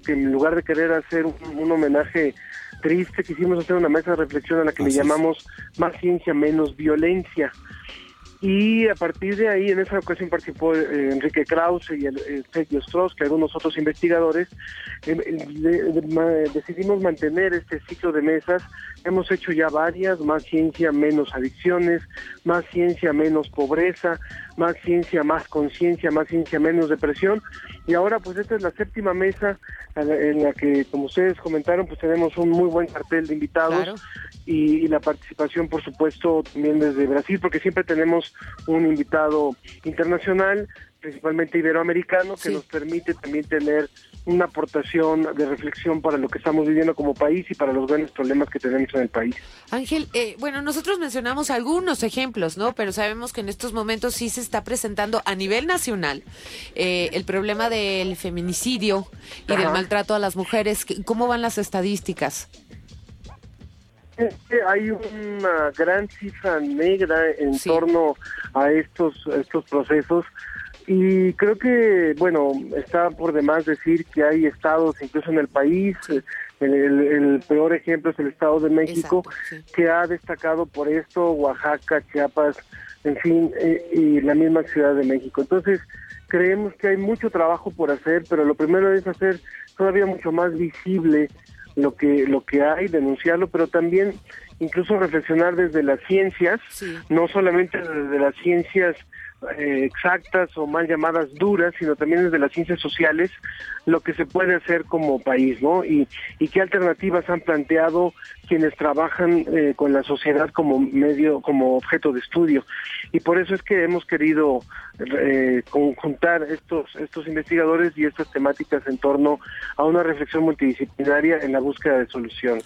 que en lugar de querer hacer un, un homenaje triste, quisimos hacer una mesa de reflexión a la que Así le es. llamamos Más ciencia, menos violencia. Y a partir de ahí, en esa ocasión participó eh, Enrique Krause y el, Sergio Strauss, que algunos otros investigadores. De- ma- decidimos mantener este ciclo de mesas. Hemos hecho ya varias, más ciencia, menos adicciones, más ciencia, menos pobreza, más ciencia, más conciencia, más ciencia, menos depresión. Y ahora, pues esta es la séptima mesa en la, que, como ustedes comentaron, pues tenemos un muy buen cartel de invitados Claro. y, y la participación, por supuesto, también desde Brasil, porque siempre tenemos un invitado internacional, principalmente iberoamericano, que Sí. nos permite también tener una aportación de reflexión para lo que estamos viviendo como país y para los grandes problemas que tenemos en el país. Ángel, eh, bueno, nosotros mencionamos algunos ejemplos, ¿no? Pero sabemos que en estos momentos sí se está presentando a nivel nacional eh, el problema del feminicidio y del maltrato a las mujeres. ¿Cómo van las estadísticas? Hay una gran cifra negra en Sí. torno a estos, estos procesos y creo que, bueno, está por demás decir que hay estados, incluso en el país, el, el- el peor ejemplo es el Estado de México, Exacto, sí. que ha destacado por esto, Oaxaca, Chiapas, en fin, eh, y la misma Ciudad de México. Entonces, creemos que hay mucho trabajo por hacer, pero lo primero es hacer todavía mucho más visible lo que lo que hay, denunciarlo, pero también incluso reflexionar desde las ciencias, Sí. no solamente desde las ciencias eh, exactas o mal llamadas duras, sino también desde las ciencias sociales, lo que se puede hacer como país, ¿no? Y, y qué alternativas han planteado quienes trabajan eh, con la sociedad como medio, como objeto de estudio. Y por eso es que hemos querido eh, conjuntar estos, estos investigadores y estas temáticas en torno a una reflexión multidisciplinaria en la búsqueda de solución.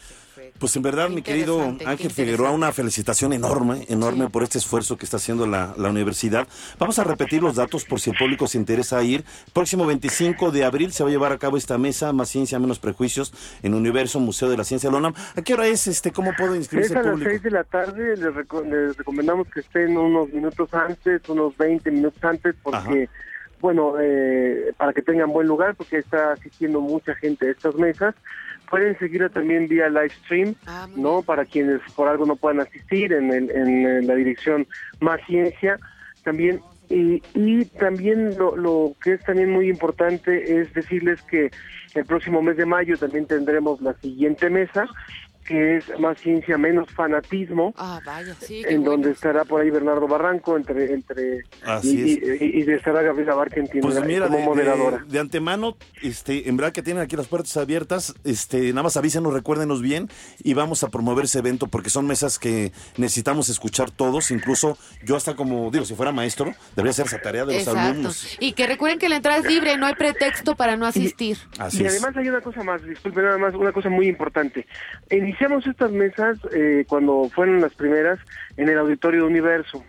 Pues en verdad, mi querido Ángel Figueroa, una felicitación enorme, enorme por este esfuerzo que está haciendo la, la universidad. Vamos a repetir los datos por si el público se interesa ir. Próximo 25 de abril se va a llevar a cabo esta mesa, Más Ciencia, Menos Prejuicios, en Universo, Museo de la Ciencia de la UNAM. ¿A qué hora es? este ¿Cómo puede Es inscribirse a el las público? 6 de la tarde, les, reco- les recomendamos que estén unos minutos antes, unos 20 minutos antes, porque, bueno, eh, para que tengan buen lugar, porque está asistiendo mucha gente a estas mesas. Pueden seguirla también vía live stream, Ah, ¿no? Para quienes por algo no puedan asistir en, el- en, la dirección Más Ciencia. También y, y también lo, lo que es también muy importante es decirles que el próximo mes de mayo también tendremos la siguiente mesa, que es más ciencia, menos fanatismo, Ah, vaya, sí. en bueno. donde estará por ahí Bernardo Barranco, entre entre Así y, es. y, y- y estará Gabriela Barkentin Pues mira, como de, moderadora. de- de antemano, este, en verdad que tienen aquí las puertas abiertas, este, nada más avísenos, recuérdenos bien y vamos a promover ese evento porque son mesas que necesitamos escuchar todos, incluso yo hasta como, digo, si fuera maestro, debería ser esa tarea de los Exacto. alumnos. Y que recuerden que la entrada es libre, no hay pretexto para no asistir. Así y es. además hay una cosa más, disculpe nada más, una cosa muy importante. Iniciamos estas mesas eh, cuando fueron las primeras en el Auditorio Universo,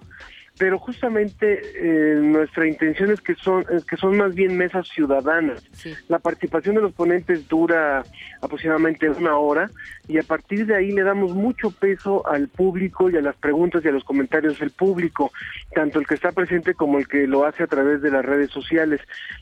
pero justamente eh, nuestra intención es que son es que son más bien mesas ciudadanas. Sí. La participación de los ponentes dura aproximadamente una hora y a partir de ahí le damos mucho peso al público y a las preguntas y a los comentarios del público, tanto el que está presente como el que lo hace a través de las redes sociales.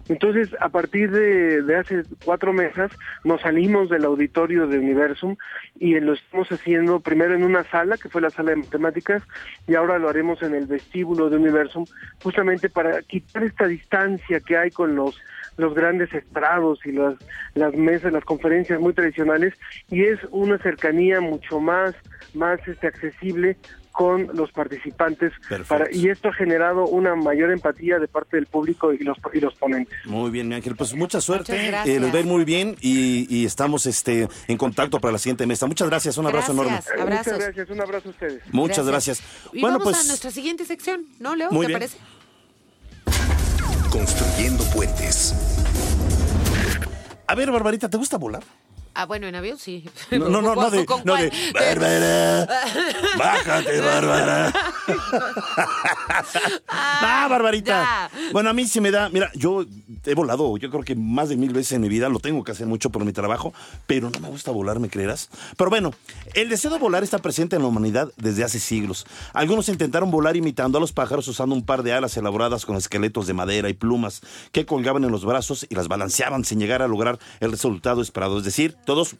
Entonces, a partir de, de hace cuatro mesas, nos salimos del auditorio de Universum y lo estamos haciendo primero en una sala, que fue la sala de matemáticas, y ahora lo haremos en el vestíbulo de Universum, justamente para quitar esta distancia que hay con los los grandes estrados y las, las mesas, las conferencias muy tradicionales, y es una cercanía mucho más, más este, accesible con los participantes Perfecto. para y esto ha generado una mayor empatía de parte del público y los y los ponentes. Muy bien, mi Ángel. Pues mucha suerte. Gracias. eh, les va a ir muy bien y, y estamos este, en contacto para la siguiente mesa. Muchas gracias. Un abrazo Gracias. enorme. Abrazos. Muchas gracias, un abrazo a ustedes. Muchas gracias. Y Bueno, vamos a pues. nuestra siguiente sección, ¿no, Leo? Muy ¿Te bien. parece? Construyendo puentes. A ver, Barbarita, ¿te gusta volar? Ah, bueno, en avión sí. No, no, no, no de, Bárbara, bájate, *laughs* Bárbara. *laughs* ah, Barbarita. ya. Bueno, a mí sí me da, mira, yo he volado, yo creo que más de mil veces en mi vida, lo tengo que hacer mucho por mi trabajo, pero no me gusta volar, ¿me creerás? Pero bueno, el deseo de volar está presente en la humanidad desde hace siglos. Algunos intentaron volar imitando a los pájaros usando un par de alas elaboradas con esqueletos de madera y plumas que colgaban en los brazos y las balanceaban sin llegar a lograr el resultado esperado, es decir, todos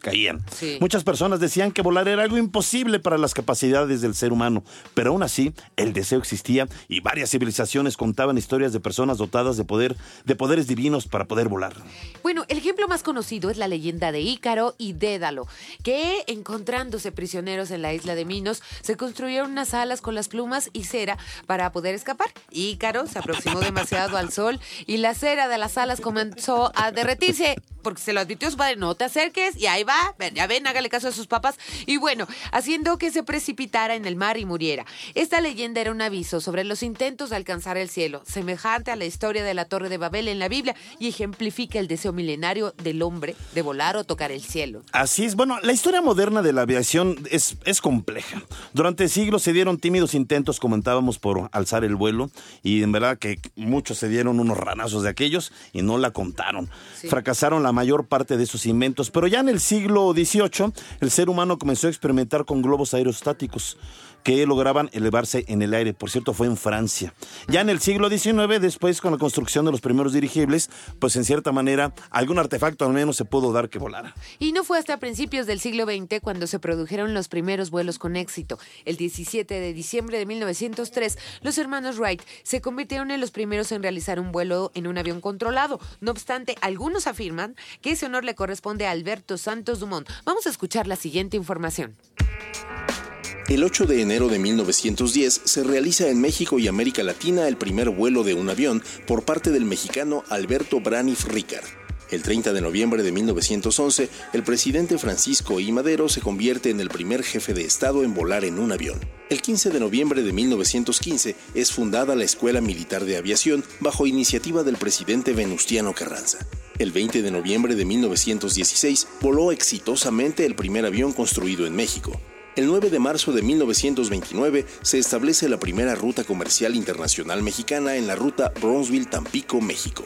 caían. Sí. Muchas personas decían que volar era algo imposible para las capacidades del ser humano, pero aún así el deseo existía y varias civilizaciones contaban historias de personas dotadas de poder, de poderes divinos para poder volar. Bueno, el ejemplo más conocido es la leyenda de Ícaro y Dédalo, que encontrándose prisioneros en la isla de Minos, se construyeron unas alas con las plumas y cera para poder escapar. Ícaro se aproximó demasiado al sol y la cera de las alas comenzó a derretirse, porque se lo advirtió su padre, no te acerques, y ahí va, ya ven, hágale caso a sus papás. Y bueno, haciendo que se precipitara en el mar y muriera. Esta leyenda era un aviso sobre los intentos de alcanzar el cielo, semejante a la historia de la Torre de Babel en la Biblia y ejemplifica el deseo milenario del hombre de volar o tocar el cielo. Así es. Bueno, la historia moderna de la aviación es, es compleja. Durante siglos se dieron tímidos intentos, comentábamos, por alzar el vuelo y en verdad que muchos se dieron unos ranazos de aquellos y no la contaron. Fracasaron la mayor parte de esos inventos, pero ya en el siglo XVIII el ser humano comenzó a experimentar con globos aerostáticos que lograban elevarse en el aire. Por cierto, fue en Francia. Ya en el siglo XIX, después con la construcción de los primeros dirigibles, pues en cierta manera algún artefacto al menos se pudo dar que volara. Y no fue hasta principios del siglo XX cuando se produjeron los primeros vuelos con éxito. El 17 de diciembre de 1903, los hermanos Wright se convirtieron en los primeros en realizar un vuelo en un avión controlado. No obstante, algunos afirman que ese honor le corresponde a Alberto Santos Dumont. Vamos a escuchar la siguiente información. El 8 de enero de 1910 se realiza en México y América Latina el primer vuelo de un avión por parte del mexicano Alberto Braniff Ricard. El 30 de noviembre de 1911, el presidente Francisco I. Madero se convierte en el primer jefe de Estado en volar en un avión. El 15 de noviembre de 1915 es fundada la Escuela Militar de Aviación bajo iniciativa del presidente Venustiano Carranza. El 20 de noviembre de 1916 voló exitosamente el primer avión construido en México. El 9 de marzo de 1929 se establece la primera ruta comercial internacional mexicana en la ruta Bronzeville-Tampico, México.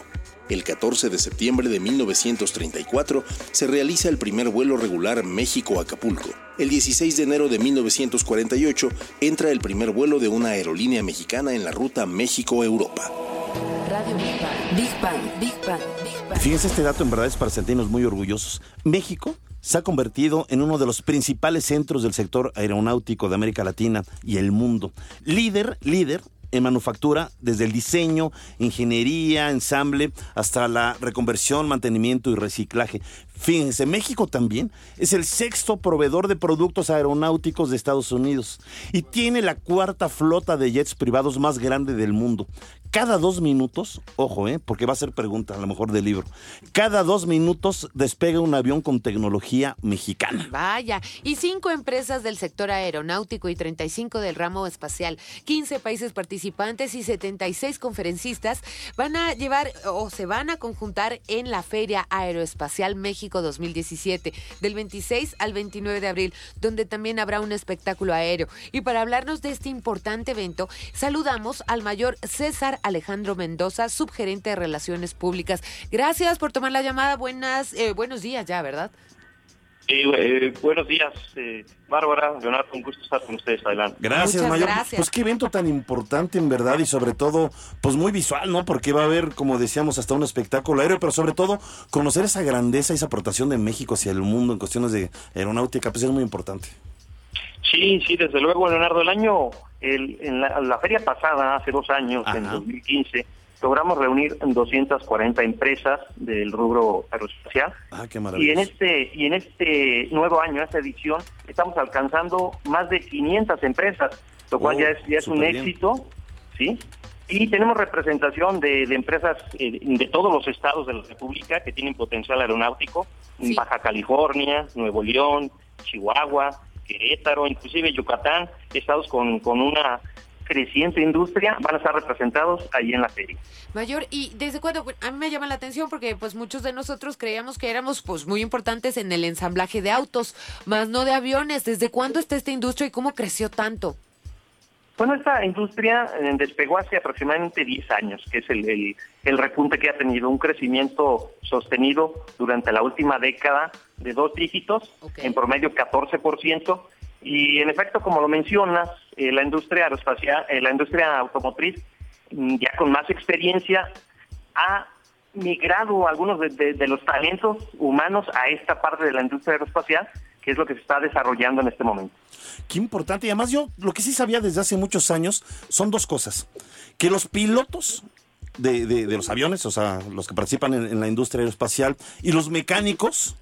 El 14 de septiembre de 1934 se realiza el primer vuelo regular México-Acapulco. El 16 de enero de 1948 entra el primer vuelo de una aerolínea mexicana en la ruta México-Europa. Radio Big Bang. Big Bang, Big Bang, Big Bang. Fíjense, este dato en verdad es para sentirnos muy orgullosos. México se ha convertido en uno de los principales centros del sector aeronáutico de América Latina y el mundo. Líder, líder en manufactura, desde el diseño, ingeniería, ensamble, hasta la reconversión, mantenimiento y reciclaje. Fíjense, México también es el sexto proveedor de productos aeronáuticos de Estados Unidos y tiene la cuarta flota de jets privados más grande del mundo. Cada dos minutos, ojo, ¿eh? porque va a ser pregunta a lo mejor del libro, cada dos minutos despega un avión con tecnología mexicana. Vaya, y cinco empresas del sector aeronáutico y 35 del ramo espacial, 15 países participantes y 76 conferencistas van a llevar o se van a conjuntar en la Feria Aeroespacial México 2017 del 26 al 29 de abril, donde también habrá un espectáculo aéreo. Y para hablarnos de este importante evento, saludamos al mayor César Alejandro Mendoza, subgerente de Relaciones Públicas. Gracias por tomar la llamada. Buenas, eh, buenos días ya, ¿verdad? Sí, eh, buenos días, eh, Bárbara, Leonardo, un gusto estar con ustedes, adelante. Gracias, Muchas Mayor. gracias. Pues qué evento tan importante en verdad y sobre todo, pues muy visual, ¿no? Porque va a haber, como decíamos, hasta un espectáculo aéreo, pero sobre todo conocer esa grandeza, esa aportación de México hacia el mundo en cuestiones de aeronáutica, pues es muy importante. Sí, sí, desde luego, Leonardo, el año, el, en la, la feria pasada, hace dos años, en Ajá. 2015, logramos reunir 240 empresas del rubro aeroespacial. Ah, qué Y en este y en este nuevo año, esta edición, estamos alcanzando más de 500 empresas, lo cual Oh, ya es, ya es un bien. éxito, ¿sí? Y tenemos representación de, de empresas eh, de todos los estados de la República que tienen potencial aeronáutico, Sí. Baja California, Nuevo León, Chihuahua, Querétaro, inclusive Yucatán, estados con, con una creciente industria, van a estar representados ahí en la feria. Mayor, ¿y desde cuándo? A mí me llama la atención porque pues muchos de nosotros creíamos que éramos pues muy importantes en el ensamblaje de autos, más no de aviones. ¿Desde cuándo está esta industria y cómo creció tanto? Bueno, esta industria eh, despegó hace aproximadamente 10 años, que es el, el, el repunte que ha tenido, un crecimiento sostenido durante la última década de dos dígitos, en promedio 14%, y en efecto, como lo mencionas, eh, la industria aeroespacial, eh, la industria automotriz, mm, ya con más experiencia, ha migrado algunos de, de- de los talentos humanos a esta parte de la industria aeroespacial, que es lo que se está desarrollando en este momento. Qué importante. Y además yo lo que sí sabía desde hace muchos años son dos cosas. Que los pilotos de, de- de los aviones, o sea, los que participan en, en la industria aeroespacial, y los mecánicos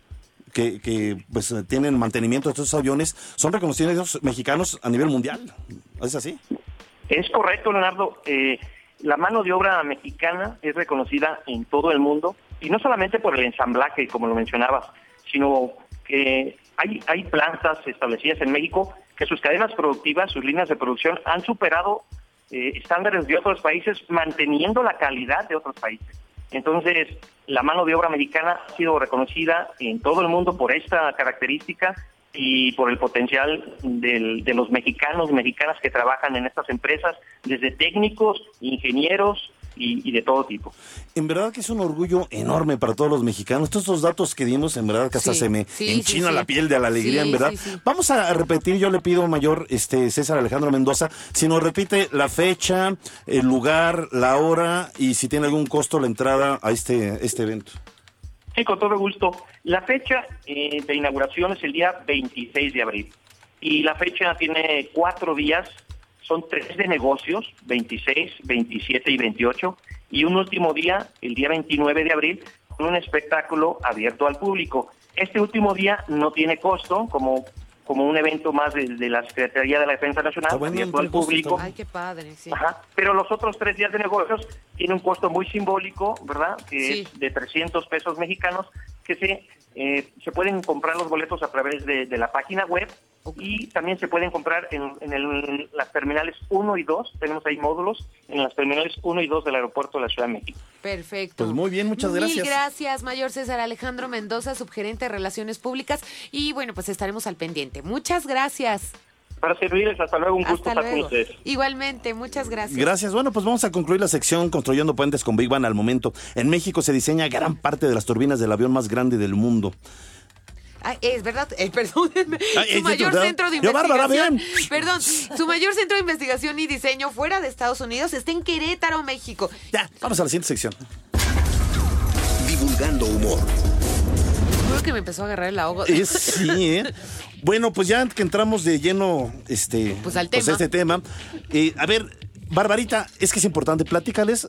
que, que, pues tienen mantenimiento de estos aviones, son reconocidos mexicanos a nivel mundial. ¿Es así? Es correcto, Leonardo. Eh, la mano de obra mexicana es reconocida en todo el mundo y no solamente por el ensamblaje, como lo mencionabas, sino que hay, hay plantas establecidas en México que sus cadenas productivas, sus líneas de producción han superado eh, estándares de otros países manteniendo la calidad de otros países. Entonces, la mano de obra mexicana ha sido reconocida en todo el mundo por esta característica y por el potencial de los mexicanos, mexicanas que trabajan en estas empresas, desde técnicos, ingenieros y, y de todo tipo. En verdad que es un orgullo enorme para todos los mexicanos. Todos estos datos que dimos, en verdad que hasta Sí, se me sí, enchina sí, la sí. piel de la alegría, Sí, en verdad. sí, sí. Vamos a repetir, yo le pido, mayor este César Alejandro Mendoza, si nos repite la fecha, el lugar, la hora y si tiene algún costo la entrada a este, este evento. Sí, con todo gusto. La fecha eh, de inauguración es el día 26 de abril. Y la fecha tiene cuatro días, son tres de negocios, 26, 27 y 28. Y un último día, el día 29 de abril, con un espectáculo abierto al público. Este último día no tiene costo, como, como un evento más de, de la Secretaría de la Defensa Nacional, abierto al público. Ay, qué padre, sí. Ajá. Pero los otros tres días de negocios tienen un costo muy simbólico, ¿verdad? Que Sí. es de 300 pesos mexicanos, que se, eh, se pueden comprar los boletos a través de, de la página web y también se pueden comprar en, en el- las terminales 1 y 2, tenemos ahí módulos, en las terminales 1 y 2 del aeropuerto de la Ciudad de México. Perfecto. Pues muy bien, muchas Mil gracias. gracias, Mayor César Alejandro Mendoza, subgerente de Relaciones Públicas. Y bueno, pues estaremos al pendiente. Muchas gracias. Para servirles, hasta luego, un gusto Hasta estar con luego. ustedes. Igualmente, muchas gracias. Gracias. Bueno, pues vamos a concluir la sección Construyendo Puentes con Big Bang al momento. En México se diseña gran parte de las turbinas del avión más grande del mundo. Ay, es verdad, eh, perdónenme. *laughs* Ay, es su mayor verdad. centro de investigación. bien. Perdón, su mayor centro de investigación y diseño fuera de Estados Unidos está en Querétaro, México. Ya, vamos a la siguiente sección. Divulgando humor. Juro que me empezó a agarrar el ahogo. Es, sí, ¿eh? *laughs* Bueno, pues ya que entramos de lleno este, Pues al tema. este tema. eh, a ver, Barbarita, es que es importante, platícales.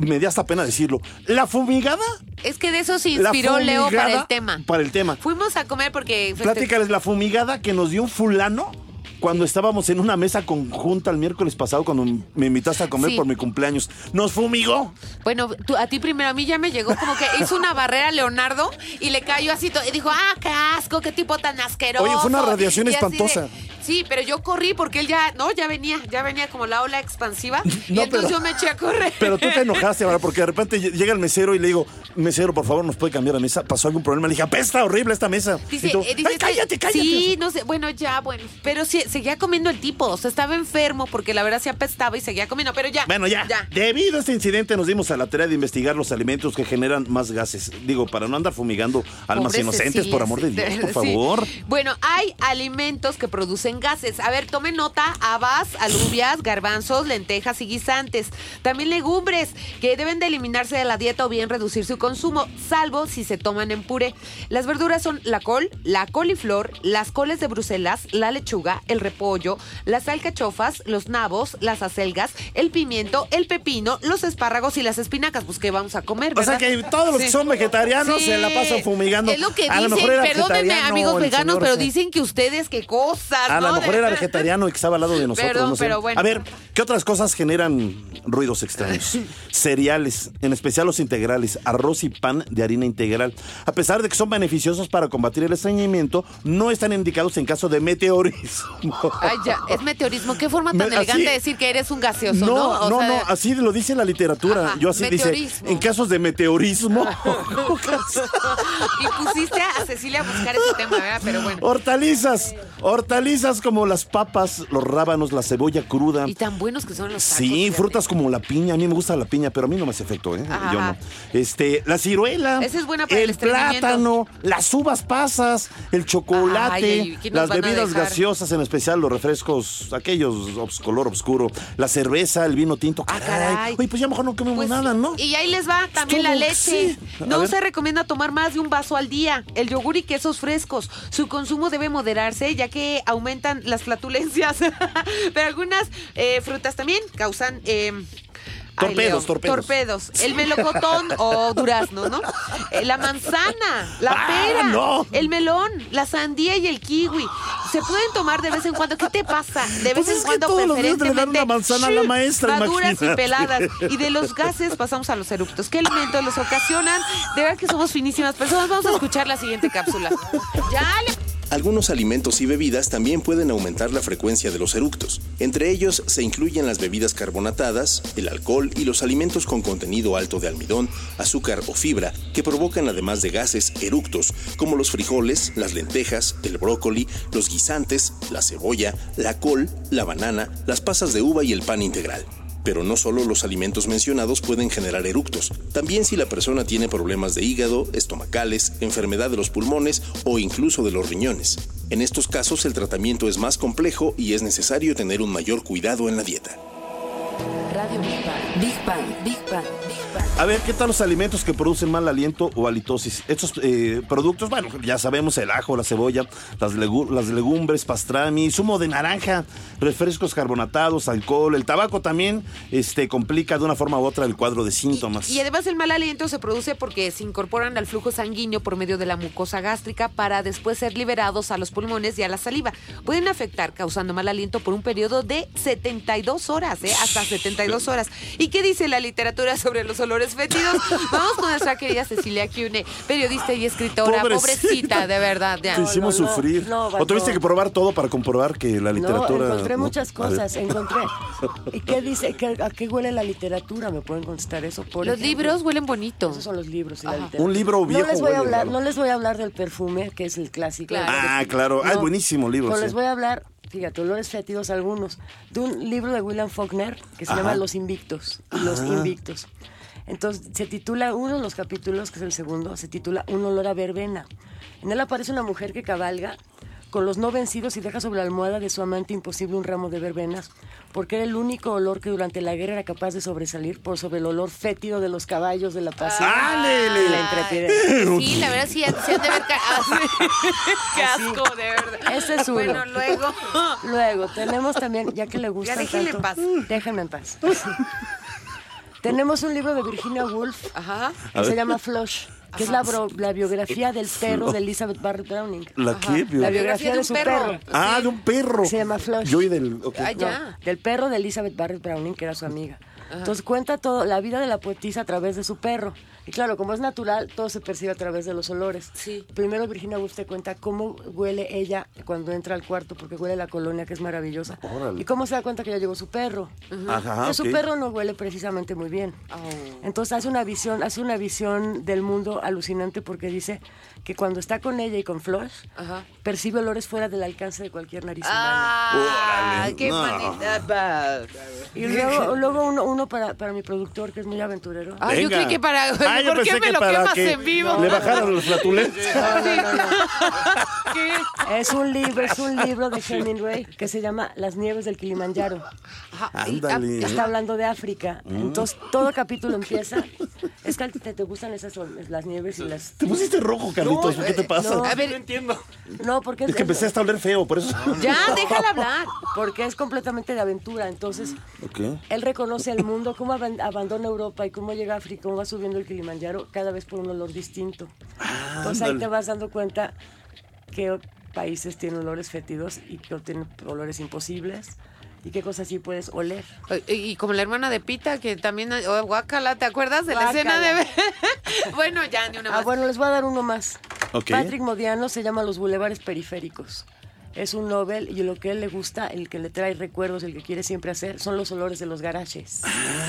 Me da hasta pena decirlo. La fumigada. Es que de eso se inspiró Leo para el tema. Para el tema. Fuimos a comer porque... Platícales la fumigada que nos dio un fulano cuando estábamos en una mesa conjunta el miércoles pasado cuando me invitaste a comer Sí. por mi cumpleaños. Nos fumigó. Bueno, tú- a ti primero, a mí ya me llegó como que hizo una barrera a Leonardo y le cayó así to- y dijo, ah, qué asco, qué tipo tan asqueroso. Oye, fue una radiación Y así de- espantosa. sí, pero yo corrí porque él ya, no, ya venía, ya venía como la ola expansiva *laughs* y No, entonces pero- yo me eché a correr. Pero tú te enojaste, ¿verdad? Porque de repente ll- llega el mesero y le digo, mesero, por favor, ¿nos puede cambiar la mesa? ¿Pasó algún problema? Le dije, apesta horrible esta mesa. Dice, Y tú, eh, dice "Ay, cállate, cállate. Sí, no sé, bueno, ya, bueno. Pero sí, seguía comiendo el tipo. O sea, estaba enfermo porque la verdad se apestaba y seguía comiendo. Pero ya. Bueno, ya. Debido a este incidente nos dimos a la tarea de investigar los alimentos que generan más gases. Digo, para no andar fumigando almas Pobres inocentes, por amor de *laughs* Dios, por sí. favor. Bueno, hay alimentos que producen gases. A ver, tomen nota, habas, alubias, garbanzos, lentejas y guisantes. También legumbres que deben de eliminarse de la dieta o bien reducir su consumo, salvo si se toman en puré. Las verduras son la col, la coliflor, las coles de Bruselas, la lechuga, el repollo, las alcachofas, los nabos, las acelgas, el pimiento, el pepino, los espárragos y las espinacas. Pues que vamos a comer, O sea ¿verdad? que todos los que son vegetarianos Sí. se la pasan fumigando. Es lo que a dicen, lo mejor era perdónenme, amigos veganos, señor pero dicen que ustedes qué cosas, A ¿no? lo mejor era vegetariano y que estaba al lado de nosotros. Perdón, no sé. pero bueno. A ver, ¿qué otras cosas generan ruidos extraños? *laughs* Cereales, en especial los integrales, arroz y pan de harina integral. A pesar de que son beneficiosos para combatir el estreñimiento, no están indicados en caso de meteorismo. *laughs* Ay, ya, es meteorismo. Qué forma tan Me- elegante de decir que eres un gaseoso, ¿no? No, O no, sea, no, así lo dice la literatura. Ajá, Yo así dice, en casos de meteorismo, *laughs* Y pusiste a Cecilia a buscar ese tema, ¿verdad? Pero bueno. hortalizas, hortalizas como las papas, los rábanos, la cebolla cruda. Y tan buenos que son los tacos. Sí, frutas como la piña. A mí me gusta la piña, pero a mí no me hace efecto, ¿eh? Ajá. Yo no. Este, la ciruela. Esa es buena para el el plátano, las uvas pasas, el chocolate, Ay, ay, ¿qué nos las bebidas gaseosas, en especial los refrescos, aquellos obs- color oscuro, la cerveza, el vino tinto. Caray. Ah, caray. Oye, pues ya mejor no comemos Pues, nada, ¿no? Y ahí les va también la leche. sí. No se recomienda tomar más de un vaso al día. El yogur y quesos frescos. Su consumo debe moderarse ya que aumentan las flatulencias. *laughs* Pero algunas eh, frutas también causan... eh, ay, Torpedos, torpedos. torpedos. El melocotón o durazno, ¿no? Eh, la manzana, la Ah, pera, no. el melón, la sandía y el kiwi. se pueden tomar de vez en cuando. ¿Qué te pasa? De vez Pues en es que cuando todos los días le dan preferentemente una manzana a la maestra, maduras y imagínate. peladas. Y de los gases pasamos a los eructos. ¿Qué elementos los ocasionan? De verdad que somos finísimas personas. Vamos a escuchar la siguiente cápsula. Ya le Algunos alimentos y bebidas también pueden aumentar la frecuencia de los eructos. Entre ellos se incluyen las bebidas carbonatadas, el alcohol y los alimentos con contenido alto de almidón, azúcar o fibra que provocan además de gases eructos, como los frijoles, las lentejas, el brócoli, los guisantes, la cebolla, la col, la banana, las pasas de uva y el pan integral. Pero no solo los alimentos mencionados pueden generar eructos, también si la persona tiene problemas de hígado, estomacales, enfermedad de los pulmones o incluso de los riñones. En estos casos el tratamiento es más complejo y es necesario tener un mayor cuidado en la dieta. Radio Big Bang. Big Bang. Big Bang. Big Bang. A ver, ¿qué tal los alimentos que producen mal aliento o halitosis? Estos eh, productos, bueno, ya sabemos, el ajo, la cebolla, las, legu- las legumbres, pastrami, zumo de naranja, refrescos carbonatados, alcohol, el tabaco también este, complica de una forma u otra el cuadro de síntomas. Y además el mal aliento se produce porque se incorporan al flujo sanguíneo por medio de la mucosa gástrica para después ser liberados a los pulmones y a la saliva. Pueden afectar causando mal aliento por un periodo de 72 horas, ¿eh? hasta 72 horas. ¿Y qué dice la literatura sobre los olores fétidos? *laughs* Vamos con nuestra querida Cecilia Cune, periodista y escritora. Pobrecita. Pobrecita, de verdad. ya. Te hicimos no, no, sufrir. no, ¿O tuviste que probar todo para comprobar que la literatura... no, encontré muchas cosas, encontré. *laughs* ¿Y qué dice? ¿Qué- ¿A qué huele la literatura? ¿Me pueden contestar eso? Por Los ejemplo? libros huelen bonito. Esos son los libros y la literatura. Un libro viejo No les voy a hablar, no les voy a hablar del perfume, que es el clásico. Claro. Ah, claro. Ah, es buenísimo libro, Pero sí. les voy a hablar, fíjate, olores fétidos algunos, de un libro de William Faulkner que se Ajá. llama Los Invictos. y Los Ah. Invictos. Entonces, se titula, uno de los capítulos, que es el segundo, se titula Un olor a verbena. En él aparece una mujer que cabalga con los no vencidos y deja sobre la almohada de su amante imposible un ramo de verbenas, porque era el único olor que durante la guerra era capaz de sobresalir por sobre el olor fétido de los caballos de la pasión ¡Ándele! y la intrepidez. Sí, la verdad sí, se han de ver ca- *laughs* *laughs* Qué asco, de verdad. Ese es uno. Bueno, luego. *laughs* Luego, tenemos también, ya que le gusta déjenle tanto, en paz. Déjenme en paz. tenemos un libro de Virginia Woolf Ajá. que se llama Flush, que es la, bro- la biografía del perro de Elizabeth Barrett Browning. ¿La qué? La biografía de, un su perro. perro. Ah, de un perro. Se llama Flush. Yo y del... No, ya. del perro de Elizabeth Barrett Browning, que era su amiga. Entonces cuenta todo, la vida de la poetisa a través de su perro. Y claro, como es natural, todo se percibe a través de los olores. Sí. Primero Virginia Woolf te cuenta cómo huele ella cuando entra al cuarto, porque huele la colonia, que es maravillosa. Órale. Y cómo se da cuenta que ya llegó su perro. Ajá, que su perro no huele precisamente muy bien. Oh. Entonces hace una visión, hace una visión del mundo alucinante porque dice que cuando está con ella y con Ajá. percibe olores fuera del alcance de cualquier nariz humana. Ah, qué no. manita. Y luego, luego uno, uno para, para mi productor, que es muy aventurero. Ah, yo creí que para. Ah, yo ¿Por qué pensé me que lo quemas que en vivo? Le bajaron los flatulentos. ¿Qué? Es un libro, es un libro de Hemingway que se llama Las nieves del Kilimanjaro. Ándale. Está hablando de África. Entonces, todo capítulo empieza. Es que te, te gustan esas las nieves y las. Te pusiste rojo, Carlitos. ¿Qué te pasa? no. A ver, entiendo. No, porque Es que empecé hasta a oler feo, por eso. *laughs* ya, déjala hablar. Porque es completamente de aventura. Entonces, él reconoce el mundo, cómo aban- abandona Europa y cómo llega a África, cómo va subiendo el Kilimanjaro, cada vez por un olor distinto. Entonces ahí te vas dando cuenta qué países tienen olores fétidos y qué tienen olores imposibles y qué cosas sí puedes oler. Y, y como la hermana de Pita, que también. Oh, guácala, ¿te acuerdas de la escena de.? *laughs* bueno, ya, ni una Ah, más. bueno, les voy a dar uno más. Patrick Modiano se llama Los Bulevares Periféricos. Es un Nobel y lo que a él le gusta, el que le trae recuerdos, el que quiere siempre hacer, son los olores de los garajes.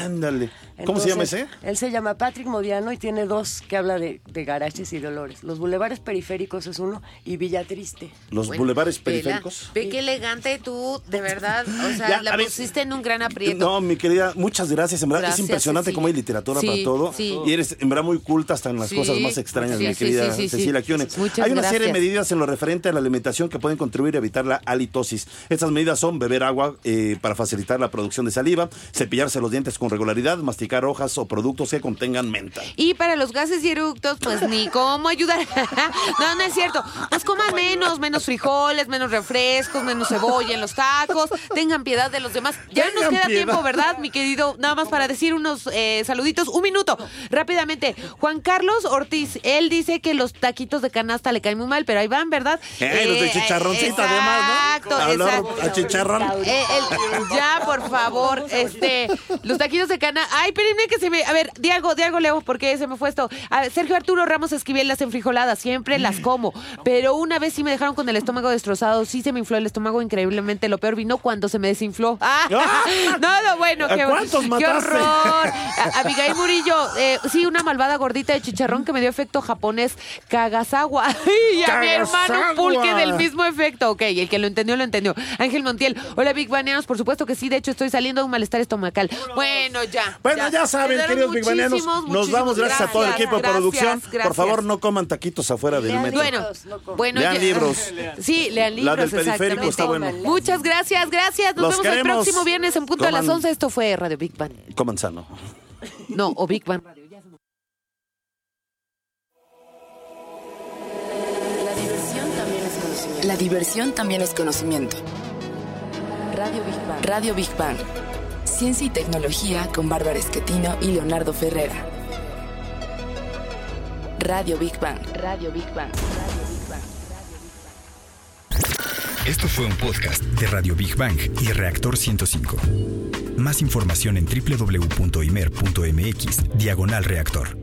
Ándale. ¿Cómo se llama ese? Él se llama Patrick Modiano y tiene dos que habla de, de garajes y de olores. Los bulevares periféricos es uno y Villa Triste. Los Bueno, bulevares periféricos. Ve qué elegante tú, de verdad. O sea, Ya, la ver. pusiste en un gran aprieto. No, mi querida, muchas gracias. En verdad Gracias, es impresionante Cecilia. cómo hay literatura Sí, para todo. sí. Y eres en verdad muy culta hasta en las Sí, cosas más extrañas, sí, mi querida sí, sí, sí. Cecilia. Muchas Hay una serie de medidas en lo referente a la alimentación que pueden contribuir a evitar la halitosis. Estas medidas son beber agua eh, para facilitar la producción de saliva, cepillarse los dientes con regularidad, masticar hojas o productos que contengan menta. Y para los gases y eructos, pues ni cómo ayudar. *laughs* no, no es cierto. Pues coman menos, menos frijoles, menos refrescos, menos cebolla en los tacos. Tengan piedad de los demás. Ya nos queda piedad. tiempo, ¿verdad, mi querido? Nada más para decir unos eh, saluditos. Un minuto, rápidamente. Juan Carlos Ortiz, él dice que los taquitos de canasta le caen muy mal, pero ahí van, ¿verdad? Eh, los de chicharroncito. Además, ¿no? Exacto, exacto. a chicharrón. Eh, el- ya, por favor, este, los taquitos de cana. Ay, espérenme que se me. A ver, di algo, di algo, Leo, porque se me fue esto. A ver, Sergio Arturo Ramos Esquivel, las enfrijoladas, siempre las como. Pero una vez sí me dejaron con el estómago destrozado. Sí se me infló el estómago increíblemente. Lo peor vino cuando se me desinfló. *laughs* Ah, no, no, bueno, ¿A qué, cuántos qué horror. *laughs* Abigail Murillo, eh, sí, una malvada gordita de chicharrón que me dio efecto japonés. Kagasawa. *laughs* Y a mi hermano pulque del mismo efecto. Ok, el que lo entendió, lo entendió. Ángel Montiel. Hola, Big Baneanos. Por supuesto que sí. De hecho, estoy saliendo de un malestar estomacal. Bueno, ya. Bueno, ya, saben, queridos Big Baneanos, nos vamos gracias, a todo el equipo de gracias, producción. gracias. Por favor, no coman taquitos afuera del metro. Bueno, no Lean ya- libros. *laughs* Sí, lean libros. La del periférico está bueno. Muchas gracias, gracias. Nos Los vemos el próximo viernes en punto a las Coman. 11. Esto fue Radio Big Bang. Coman sano. No, o Big Bang Radio. La diversión también es conocimiento. Radio Big Bang. Radio Big Bang. Ciencia y tecnología con Bárbara Esquetino y Leonardo Ferrera. Radio Big Bang. Radio Big Bang. Radio Big Bang. Esto fue un podcast de Radio Big Bang y Reactor 105. Más información en www.imer.mx, diagonal reactor.